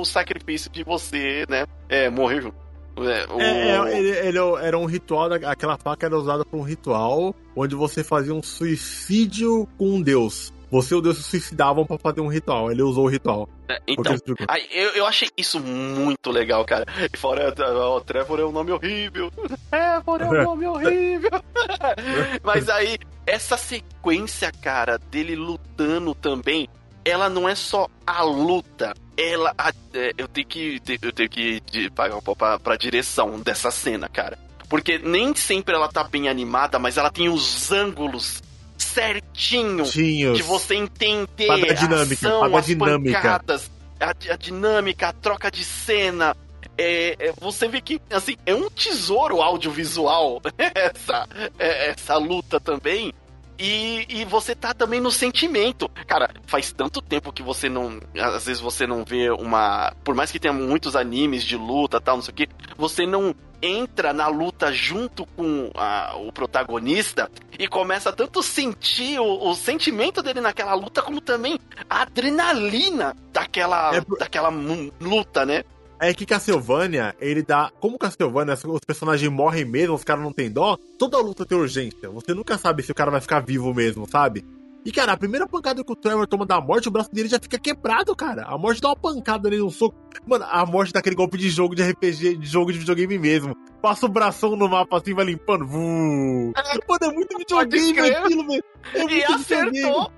o sacrifício de você, né? É, morrer junto. É, o- É, é, ele, ele era um ritual, aquela faca era usada pra um ritual onde você fazia um suicídio com um deus. Você e o deus se suicidavam pra fazer um ritual. Ele usou o ritual. então, ele explicou. Aí, eu, eu achei isso muito legal, cara. E fora, ó, Trevor é um nome horrível. Trevor é um nome horrível. Mas aí, essa sequência, cara, dele lutando também, ela não é só a luta. Ela. a- é, eu tenho que. Eu tenho que pagar um pouco pra, pra direção dessa cena, cara. Porque nem sempre ela tá bem animada, mas ela tem os ângulos certinho Tinhos. de você entender a dinâmica, ação, as dinâmica. pancadas, a, a dinâmica, a troca de cena. É, é, você vê que assim é um tesouro audiovisual essa, é, essa luta também. E, e você tá também no sentimento. Cara, faz tanto tempo que você não. Às vezes você não vê uma. Por mais que tenha muitos animes de luta tal, não sei o que, você não entra na luta junto com a- o protagonista e começa tanto a sentir o, o sentimento dele naquela luta, como também a adrenalina daquela, É por- daquela luta, né? É que Castlevania, ele dá. Como Castlevania, os personagens morrem mesmo, os caras não têm dó, toda luta tem urgência. Você nunca sabe se o cara vai ficar vivo mesmo, sabe? E, cara, a primeira pancada que o Trevor toma da morte, o braço dele já fica quebrado, cara. A morte dá uma pancada nele, um soco. Mano, a morte daquele golpe de jogo de RPG, de jogo de videogame mesmo. Passa o bração no mapa assim, vai limpando. Mano, é muito videogame aquilo, velho. É E muito acertou! videogame.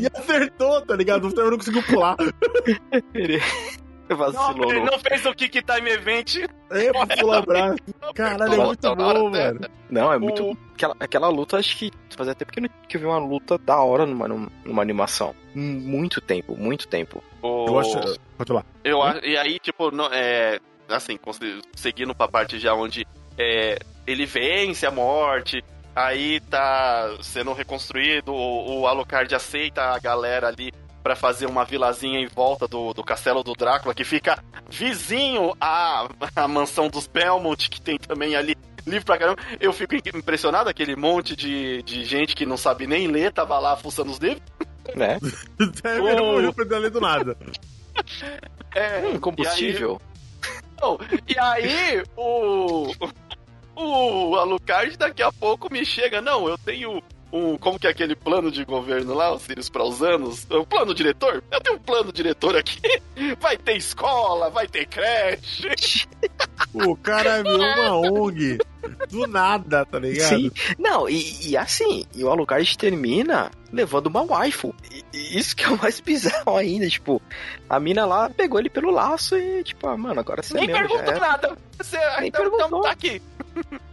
E acertou, tá ligado? O Trevor não conseguiu pular. Ele Não, vacilou. ele não fez o Kick Time Event. É, pra braço. Caralho, é muito bom, velho. Não, é muito. O- Aquela, aquela luta, acho que fazia tempo que eu, não- que eu vi uma luta da hora numa, numa animação. Muito tempo, muito tempo. O- Eu acho. Pode lá. Eu e aí, tipo, não, é, assim, seguindo pra parte já onde é, ele vence a morte, aí tá sendo reconstruído, o, o Alucard aceita a galera ali pra fazer uma vilazinha em volta do, do castelo do Drácula, que fica vizinho à, à mansão dos Belmont, que tem também ali livro pra caramba. Eu fico impressionado, aquele monte de, de gente que não sabe nem ler, tava lá fuçando os livros. Né? É, ele morreu pra ler do nada. É, Hum, combustível. Não, e aí, o. O Alucard daqui a pouco me chega. Não, eu tenho um. Como que é aquele plano de governo lá, os Sirius para os anos? O plano diretor? Eu tenho um plano diretor aqui. Vai ter escola, vai ter creche. O cara virou uma ONG. Do nada, tá ligado? Sim. Não, e, e assim, e o Alucard termina levando uma waifu. E, e isso que é o mais bizarro ainda, tipo, a mina lá pegou ele pelo laço e, tipo, ah, mano, agora você é Nem meu, já perguntou nada. Você perguntou. então, tá aqui.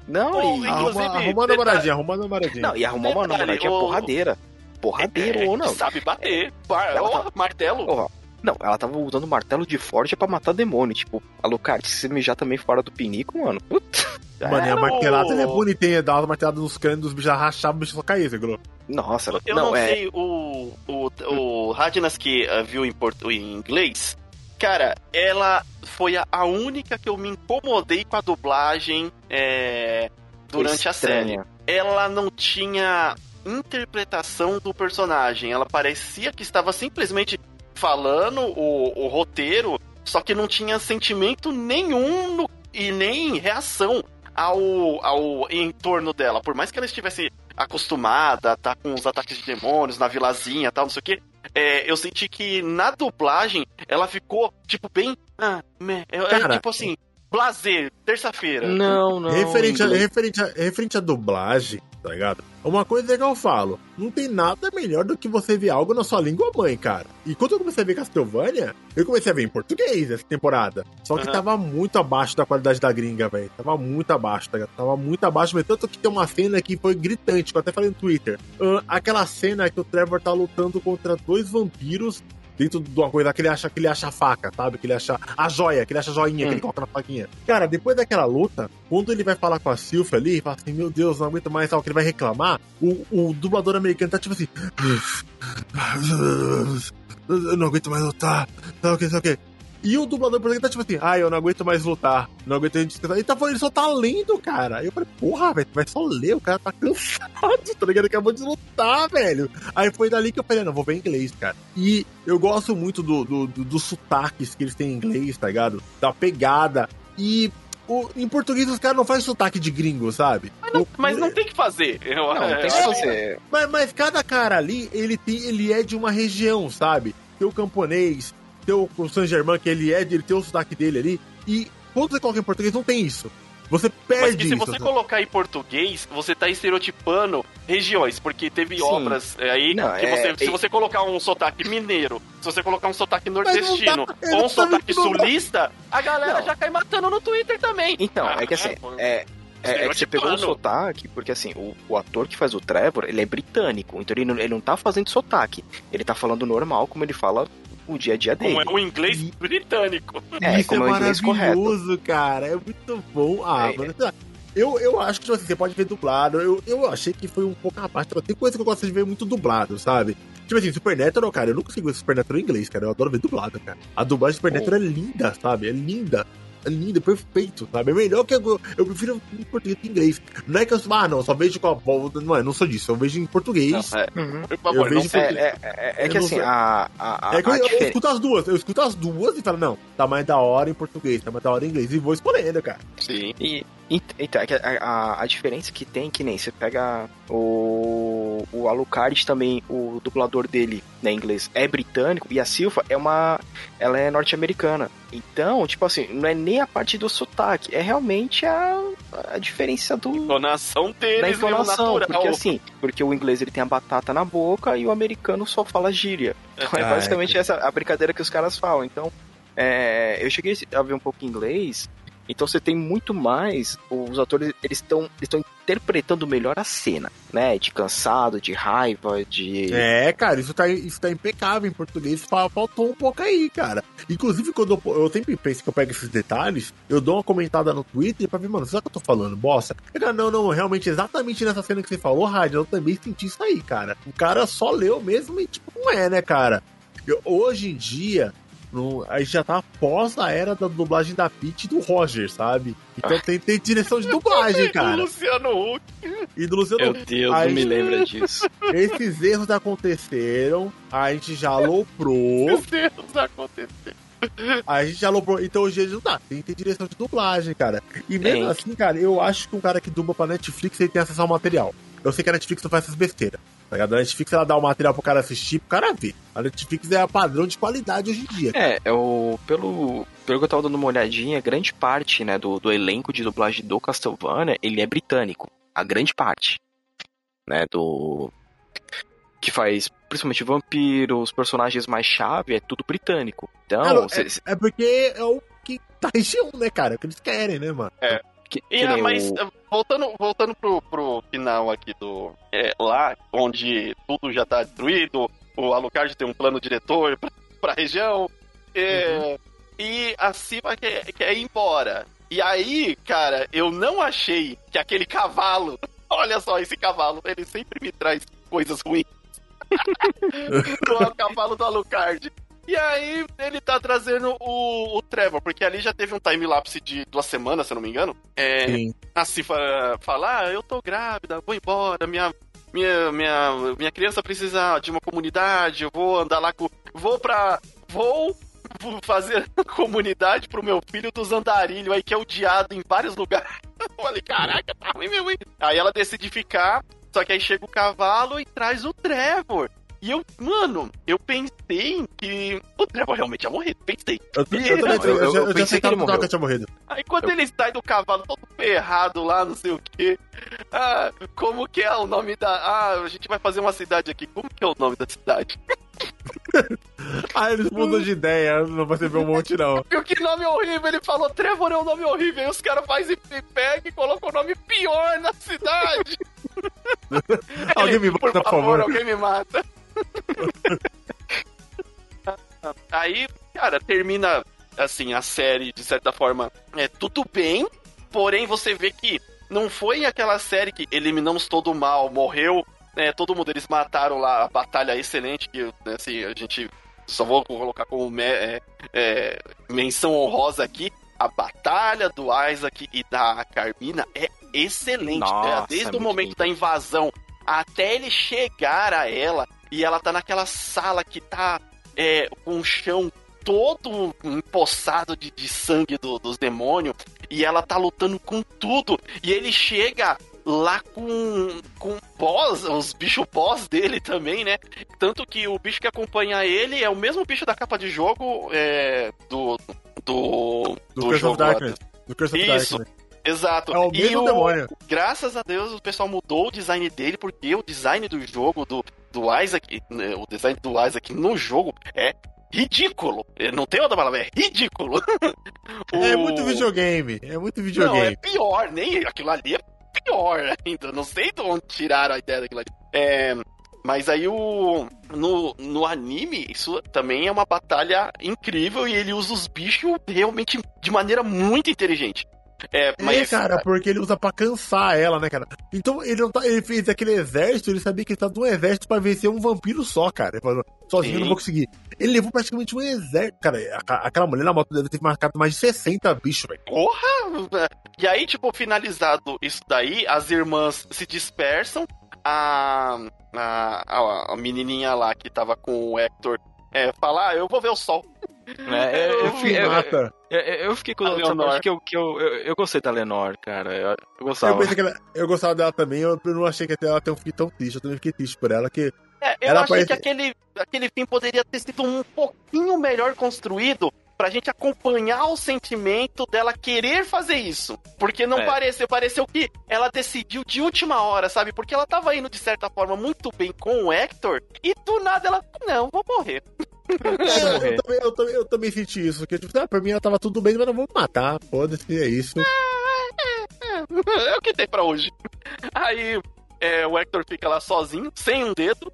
Não, Não, e, Arruma, arrumando a namoradinha, arrumando a namoradinha. não, e arrumou uma namoradinha o- porradeira. Porradeiro É, ou não. Sabe bater. Bar- Ela ó, tá- martelo. Ó, Não, ela tava usando martelo de forja pra matar demônio. Tipo, Alucard, se você mijar também fora do pinico, mano. Puta. Mano, e a martelada o- ela é bonitinha, dá uma martelada nos crânios dos bichos, rachava, o bicho só caía, viu? Nossa, Eu não, não, é. sei, o, o, o Radnas que ah, viu em, portu- em inglês, cara, ela foi a, única que eu me incomodei com a dublagem é, durante a série. Ela não tinha interpretação do personagem, ela parecia que estava simplesmente falando o, o roteiro, só que não tinha sentimento nenhum no- e nem reação ao, ao entorno dela. Por mais que ela estivesse acostumada a estar com os ataques de demônios na vilazinha e tal, não sei o que. eu senti que na dublagem ela ficou, tipo, bem. Ah. É, é Cara, tipo assim, blazer, terça-feira. Não, não. referente, a, referente, a, referente à dublagem, tá ligado? Uma coisa é que eu falo, não tem nada melhor do que você ver algo na sua língua mãe, cara. E quando eu comecei a ver Castlevania, eu comecei a ver em português essa temporada. Só que Aham. tava muito abaixo da qualidade da gringa, velho. Tava muito abaixo, tá ligado? Tava muito abaixo, mas tanto que tem uma cena que foi gritante, que eu até falei no Twitter. Ah, aquela cena que o Trevor tá lutando contra dois vampiros dentro de uma coisa que ele acha que ele acha a faca, sabe? Que ele acha a joia, que ele acha a joinha, que Hum. ele coloca na faquinha. Cara, depois daquela luta, quando ele vai falar com a Sylphia ali, fala assim, meu Deus, não aguento mais, sabe? Que ele vai reclamar, o, o dublador americano tá tipo assim. Eu não aguento mais lutar, o que, o que. E o dublador português tá tipo assim, ai, eu não aguento mais lutar, não aguento mais descansar. Ele tá falando, ele só tá lendo, cara. Aí eu falei, porra, velho, tu vai só ler, o cara tá cansado, tá ligado? Ele acabou de lutar, velho. Aí foi dali que eu falei, não, vou ver em inglês, cara. E eu gosto muito do, do, do- dos sotaques que eles têm em inglês, tá ligado? Da pegada. E o- em português os caras não fazem sotaque de gringo, sabe? Eu- Mas não tem que fazer. Eu, Não, tem que é, fazer. mas, mas cada cara ali, ele, tem, ele é de uma região, sabe? Tem o camponês, tem o, o San Germain, que ele é, ele tem o sotaque dele ali. E quando você coloca em português, não tem isso. Você Mas perde que se isso. você colocar em português, você tá estereotipando regiões, porque teve Sim. obras é, aí Não, que é- você, se você colocar um sotaque mineiro, se você colocar um sotaque nordestino dá, ou um sotaque sulista, a galera Não. já cai matando no Twitter também. Então, Ah, é que assim, pô. é, é, é que você pegou o Estereotipando. sotaque, porque assim, o, o ator que faz o Trevor, ele é britânico, então ele não, ele não tá fazendo sotaque. Ele tá falando normal, como ele fala o dia a dia dele. Como é o inglês E- britânico. É, Isso como é é maravilhoso, cara. É muito bom. Ah, É. mano. Eu, eu acho que tipo assim, você pode ver dublado. Eu, eu achei que foi um pouco abaixo. Tem coisa que eu gosto de ver muito dublado, sabe? Tipo assim, Supernatural, cara, eu nunca consegui ver Supernatural em inglês, cara. Eu adoro ver dublado, cara. A dublagem de Supernatural é linda, sabe? É linda. É lindo, é perfeito, sabe? É melhor que eu, eu prefiro em português que em inglês. Não é que eu, ah, não, só vejo com a não é, não sou disso, eu vejo em português. Não, é, Uhum. Eu não vejo- sei. É, é, é, é Eu que assim, a, a, a, É que eu, a eu diferença. escuto as duas, eu escuto as duas e falo, não, tá mais da hora em português, tá mais da hora em inglês. E vou escolhendo, cara. Sim. E, ent- então, é que a, a, a diferença que tem, que nem você pega o, o Alucard também, o dublador dele, né, em inglês, é britânico, e a Silva é uma. Ela é norte-americana. Então, tipo assim, não é nem a parte do sotaque, é realmente a, a diferença do. Entonação deles Da entonação, natural. porque assim, porque o inglês ele tem a batata na boca e o americano só fala gíria. Então é Ah, basicamente essa a brincadeira que os caras falam. Então, é, eu cheguei a ver um pouco em inglês, então você tem muito mais. Os atores eles estão estão interpretando melhor a cena, né? De cansado, de raiva, de. É, cara, isso tá, isso tá impecável em português, fa- faltou um pouco aí, cara. Inclusive, quando eu, eu sempre penso que eu pego esses detalhes, eu dou uma comentada no Twitter pra ver, mano, o que eu tô falando, bosta? Cara, não, não, realmente, exatamente nessa cena que você falou, Rádio, eu também senti isso aí, cara. O cara só leu mesmo e, tipo, não é, né, cara? Eu- hoje em dia, no- a gente já tá após a era da dublagem da Pete e do Roger, sabe? Então tem, tem direção de dublagem, cara. Luciano Huck. E do Luciano Meu Deus, Aí- não me lembra disso. esses erros aconteceram, a gente já aloprou, Meu Deus, aconteceu. a gente já aloprou, então hoje não dá, tem que ter direção de dublagem, cara. E mesmo Tem. assim, cara, eu acho que um cara que dubla pra Netflix, ele tem acesso ao material. Eu sei que a Netflix não faz essas besteiras. Tá ligado? A Netflix ela dá o material pro cara assistir, pro cara ver. A Netflix é a padrão de qualidade hoje em dia. É, é o, pelo, pelo que eu tava dando uma olhadinha, grande parte né, do, do elenco de dublagem do Castlevania, ele é britânico. A grande parte. Né, do... Que faz, principalmente vampiro, os personagens mais chave, é tudo britânico. Então, cê- cê- É porque é o que tá região, né, cara? É o que eles querem, né, mano? que, E, que ah, nem mas o- voltando, voltando pro, pro final aqui do. é, lá, onde tudo já tá destruído, o Alucard tem um plano diretor pra, pra região. é, E a Siva quer, quer ir embora. E aí, cara, eu não achei que aquele cavalo. Olha só, esse cavalo, ele sempre me traz coisas ruins. o cavalo do Alucard. E aí, ele tá trazendo o, o Trevor, porque ali já teve um time-lapse de duas semanas, se eu não me engano. É, Sim. a Cifa fala, ah, eu tô grávida, vou embora, minha, minha, minha, minha criança precisa de uma comunidade, eu vou andar lá com... Vou pra... Vou fazer comunidade pro meu filho dos andarilhos aí, que é odiado em vários lugares. Eu falei, caraca, tá ruim meu, hein? Aí ela decide ficar, só que aí chega o cavalo e traz o Trevor. E eu, mano, eu pensei que o Trevor realmente ia morrer, pensei. Eu, eu, também- eu- eu eu pensei sei que ele que morreu. tinha morrido. Aí quando ele sai do cavalo todo ferrado lá, não sei o quê. Ah, como que é o nome da. Ah, a gente vai fazer uma cidade aqui. Como que é o nome da cidade? Ah, eles mudam de ideia, não vai ser ver um monte, não. Viu que nome horrível? Ele falou, Trevor é um nome horrível. Aí os caras fazem e pega e colocam o nome pior na cidade. Alguém me mata, por favor. alguém me mata. Aí, cara, termina assim a série de certa forma é tudo bem, porém você vê que não foi aquela série que eliminamos todo o mal, morreu, né, todo mundo eles mataram lá a batalha excelente que né, assim a gente só vou colocar como me- é, é, menção honrosa aqui. A batalha do Isaac e da Carmina é excelente. Nossa, né? Desde é o momento lindo. da invasão até ele chegar a ela e ela tá naquela sala que tá é, com o chão todo empoçado de, de sangue do- dos demônios e ela tá lutando com tudo e ele chega lá com com boss, os bichos boss dele também, né? Tanto que o bicho que acompanha ele é o mesmo bicho da capa de jogo é, do do, Do Curse jogo. Darkness. Do Curse of Isso. Darkness. Exato. É o E mesmo demônio. graças a Deus o pessoal mudou o design dele, porque o design do jogo, do, do Isaac, né, o design do Isaac no jogo é ridículo. É, Não tem outra palavra, é ridículo. É O- muito videogame. É muito Não, é videogame. pior, nem aquilo ali é pior ainda. Não sei de onde tiraram a ideia daquilo ali. É, mas aí o. No, no anime, isso também é uma batalha incrível e ele usa os bichos realmente de maneira muito inteligente. É, mas. É, cara, porque ele usa pra cansar ela, né, cara? Então ele não tá, ele fez aquele exército, ele sabia que ele tava num exército pra vencer um vampiro só, cara. Ele falou, sozinho eu não vou conseguir. Ele levou praticamente um exército. Cara, aquela mulher na moto deve ter marcado mais de 60 bichos, velho. Porra! E aí, tipo, finalizado isso daí, as irmãs se dispersam. A, a, a, a menininha lá que tava com o Hector é, fala: ah, eu vou ver o sol. É, eu, eu, eu- Mata. Eu- eu fiquei com A Leonor. que, eu, que eu, eu, eu gostei da Lenor, cara. Eu, eu Eu, gostava. pensei que ela, eu gostava dela também, eu não achei que até ela ter um fim tão triste. Eu também fiquei triste por ela, que É, eu Ela achei parece- que aquele, aquele fim poderia ter sido um pouquinho melhor construído pra gente acompanhar o sentimento dela querer fazer isso. Porque não É. pareceu, pareceu que ela decidiu de última hora, sabe? Porque ela tava indo de certa forma muito bem com o Hector e do nada ela, não, vou morrer. É, eu, também, eu, também, eu também senti isso. Porque, tipo, ah, pra mim ela tava tudo bem, mas não vou matar. Foda-se, é isso. É o que tem pra hoje. Aí é, o Hector fica lá sozinho, sem um dedo.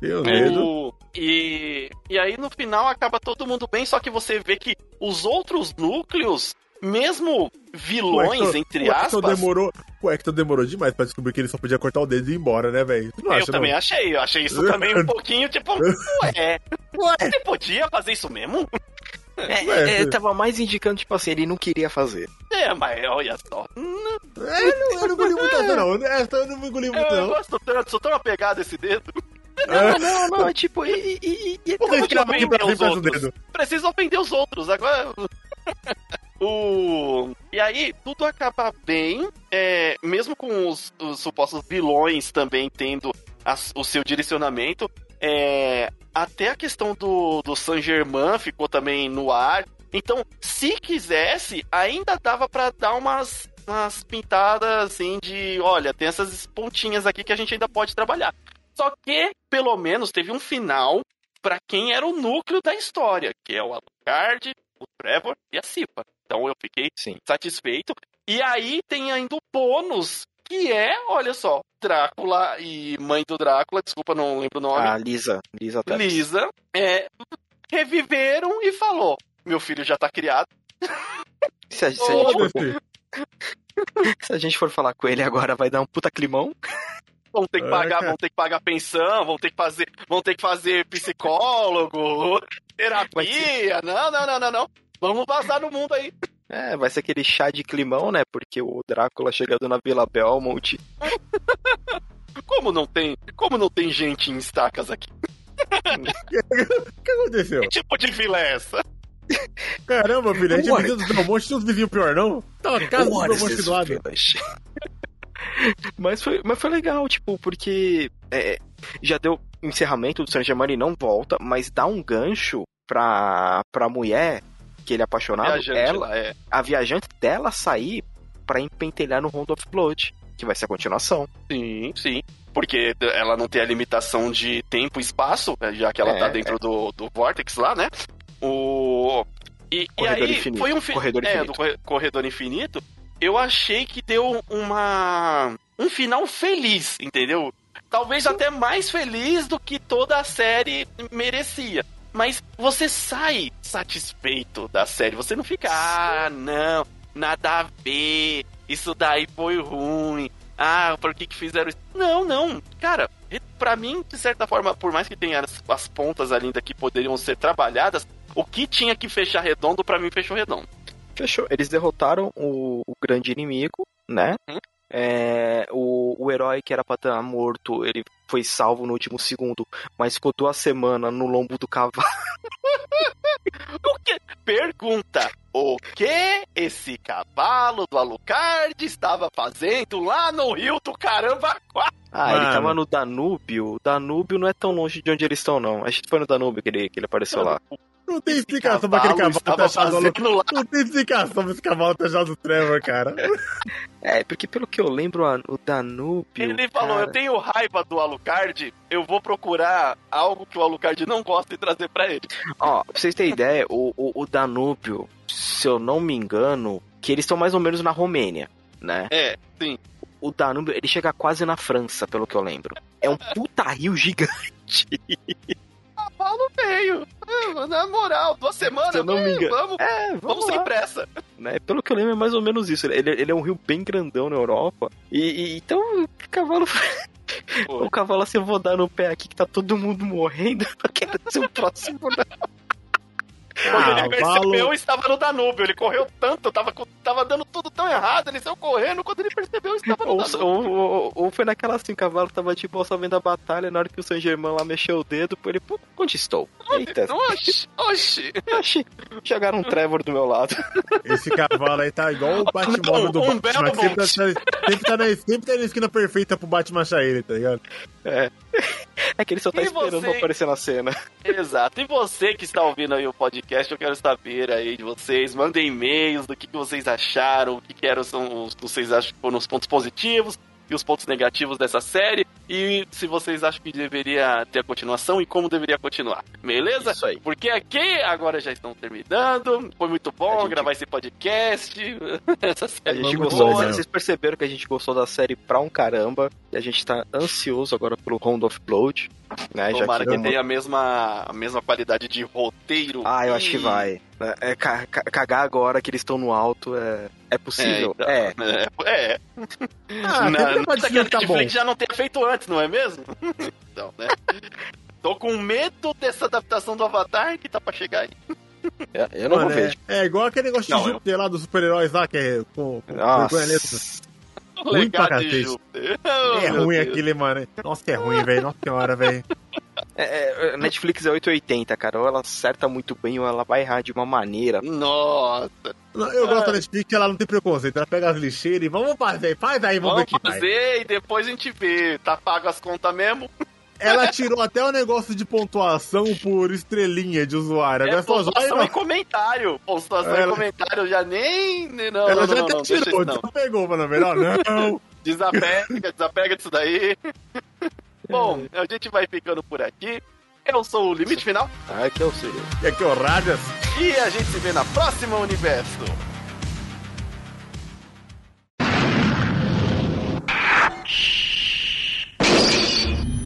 Meu medo. O- E, e aí no final acaba todo mundo bem, só que você vê que os outros núcleos, mesmo vilões, O Hector- entre o Hector aspas, demorou, o Hector demorou demais pra descobrir que ele só podia cortar o dedo e ir embora, né, velho? Não eu acha, também não? achei. Eu achei isso também um pouquinho tipo, ué, Ué, você podia fazer isso mesmo? É, Ué, é, tava mais indicando, tipo assim, ele não queria fazer. É, mas olha só. é, não, eu não engoli muito essa, não. Essa eu não engoli muito, Eu, eu não. gosto tanto, sou tão apegado a esse dedo. É. Não, não, é tipo, e, e, e, Por que Não, ofender os outros. dedo? Preciso ofender os outros. Agora. O... E aí, tudo acaba bem, é, mesmo com os, os supostos vilões também tendo as- o seu direcionamento. é, até a questão do, do Saint-Germain ficou também no ar. Então, se quisesse, ainda dava pra dar umas, umas pintadas assim de: olha, tem essas pontinhas aqui que a gente ainda pode trabalhar. Só que, pelo menos, teve um final pra quem era o núcleo da história, que é o Alucard, o Trevor e a Cipa. Então eu fiquei Sim. satisfeito. E aí tem ainda o bônus, que é, olha só, Drácula e mãe do Drácula, desculpa, não lembro o nome, A Lisa, Lisa Tepes. Lisa, é, reviveram e falou: meu filho já tá criado. Se a, se, a gente for, se a gente for falar com ele agora, vai dar um puta climão. Vão ter que É, pagar, vão ter que pagar pensão, vão ter que fazer, vão ter que fazer psicólogo, terapia. Não, não, não, não, não. Vamos vazar no mundo aí. É, vai ser aquele chá de climão, né? Porque o Drácula chegando na Vila Belmont. Como não tem, como não tem gente em estacas aqui? O que aconteceu? Que tipo de vila é essa? Caramba, filho, a gente vizinho do Belmonte, tinha uns vizinhos pior, não? Tá a casa do What Belmonte this do lado. mas, foi, mas foi legal, tipo, porque é, já deu encerramento do San Germain e não volta, mas dá um gancho pra, pra mulher que ele é apaixonado, Viajante ela, lá, é. a viajante dela sair pra empentelhar no Round of Blood, que vai ser a continuação. Sim, sim. Porque ela não tem a limitação de tempo e espaço, né, já que ela É, tá dentro do, do Vortex lá, né? O... E, e aí, infinito. foi um fi... Corredor é, infinito. do corre- Corredor Infinito. Eu achei que deu uma... um final feliz, entendeu? Talvez até mais feliz do que toda a série merecia. Mas você sai satisfeito da série. Você não fica, ah, não, nada a ver. Isso daí foi ruim. Ah, por que que fizeram isso? Não, não. Cara, pra mim, de certa forma, por mais que tenha as, as pontas ainda que poderiam ser trabalhadas, o que tinha que fechar redondo, pra mim, fechou redondo. Fechou. Eles derrotaram o, o grande inimigo, né? Hum. É, o, o herói que era pra estar morto, ele foi salvo no último segundo, mas ficou duas semanas no lombo do cavalo. O que? Pergunta: o que esse cavalo do Alucard estava fazendo lá no rio do caramba? Ah, ele Mano. tava no Danúbio. Danúbio não é tão longe de onde eles estão, não. Acho que foi no Danúbio que ele, que ele apareceu lá. Não tem Esse explicação pra aquele cavalo ter achado fazendo lá. Não tem explicação pra esse cavalo ter achado o Trevor, cara. É, porque pelo que eu lembro, a- o Danúbio. Ele falou: cara, Eu tenho raiva do Alucard, eu vou procurar algo que o Alucard não gosta e trazer pra ele. Ó, pra vocês terem ideia, o, o, o Danúbio, se eu não me engano, que eles estão mais ou menos na Romênia, né? É, sim. O Danúbio, ele chega quase na França, pelo que eu lembro. É um puta rio gigante. cavalo veio. É, Na moral, duas semanas, Se eu não me engano- vamos, É, vamos vamos sem pressa. né? Pelo que eu lembro, é mais ou menos isso. Ele, ele é um rio bem grandão na Europa. E, e- então, cavalo. O cavalo assim, eu vou dar no pé aqui que tá todo mundo morrendo. Eu quero ser o próximo, não. Quando ele percebeu, estava no Danúbio. Ele correu tanto, tava, tava dando tudo tão errado. Ele saiu correndo. Quando ele percebeu, estava no Ou, Danúbio. ou, ou- ou foi naquela assim, o cavalo tava tipo vendo a batalha, na hora que o Saint Germain lá mexeu o dedo, ele, pô, onde estou? Eita, Oxi, oxi. oxi, jogaram um Trevor do meu lado. Esse cavalo aí tá igual o Batmóvel do Um Batman. belo que Sempre tá, sempre, tá na, sempre tá na esquina perfeita pro Batman achar ele, tá ligado? É que ele só tá E esperando você? pra aparecer na cena. Exato. E você que está ouvindo aí o podcast, eu quero saber aí de vocês. Mandem e-mails do que, que vocês acharam, o que, que eram são os vocês acham que foram os pontos positivos e os pontos negativos dessa série. E se vocês acham que deveria ter a continuação e como deveria continuar. Beleza? Isso aí. Porque aqui agora já estão terminando. Foi muito A bom gente- gravar esse podcast. Essa A série gente Vamos gostou, lá, né? vocês perceberam que a gente gostou da série pra um caramba. E a gente tá ansioso agora pelo Round of Blood. Né, já Tomara que que vamos- tenha a mesma, a mesma qualidade de roteiro. Ah, eu acho que vai. É, é, ca- ca- cagar agora que eles estão no alto é, é possível. então, É. é. é. Ah, sempre não pode que tá bom. Netflix já não tenha feito antes, não é mesmo? então, né? Tô com medo dessa adaptação do Avatar que tá pra chegar aí. é, eu não Mano, vou é, ver. é igual aquele negócio Não, de eu- Júpiter lá dos super-heróis lá, que é com, com. Nossa. O Ruim pra cacete. É Oh, ruim aquele, mano. Nossa, que é ruim, velho. Nossa senhora, velho. É, é, Netflix é 880, cara. Ou ela acerta muito bem, ou ela vai errar de uma maneira. Nossa, Não, Eu gosto da Netflix que ela não tem preconceito. Ela pega as lixeiras e vamos fazer. Faz aí, vamos, vamos ver que vai. fazer e depois a gente vê. Tá pago as contas mesmo? Ela tirou até o negócio de pontuação por estrelinha de usuário. Agora É só vai, pontuação vai. e comentário. Pontuação Ela- e comentário já nem. Não, Ela não, já não, até não, tirou, isso não. então pegou, mano. Melhor não. Desapega, desapega disso daí. Bom, a gente vai ficando por aqui. Eu sou o Limite Final. Ah, que é eu sei E aqui é o Rajas. E a gente se vê na próxima universo.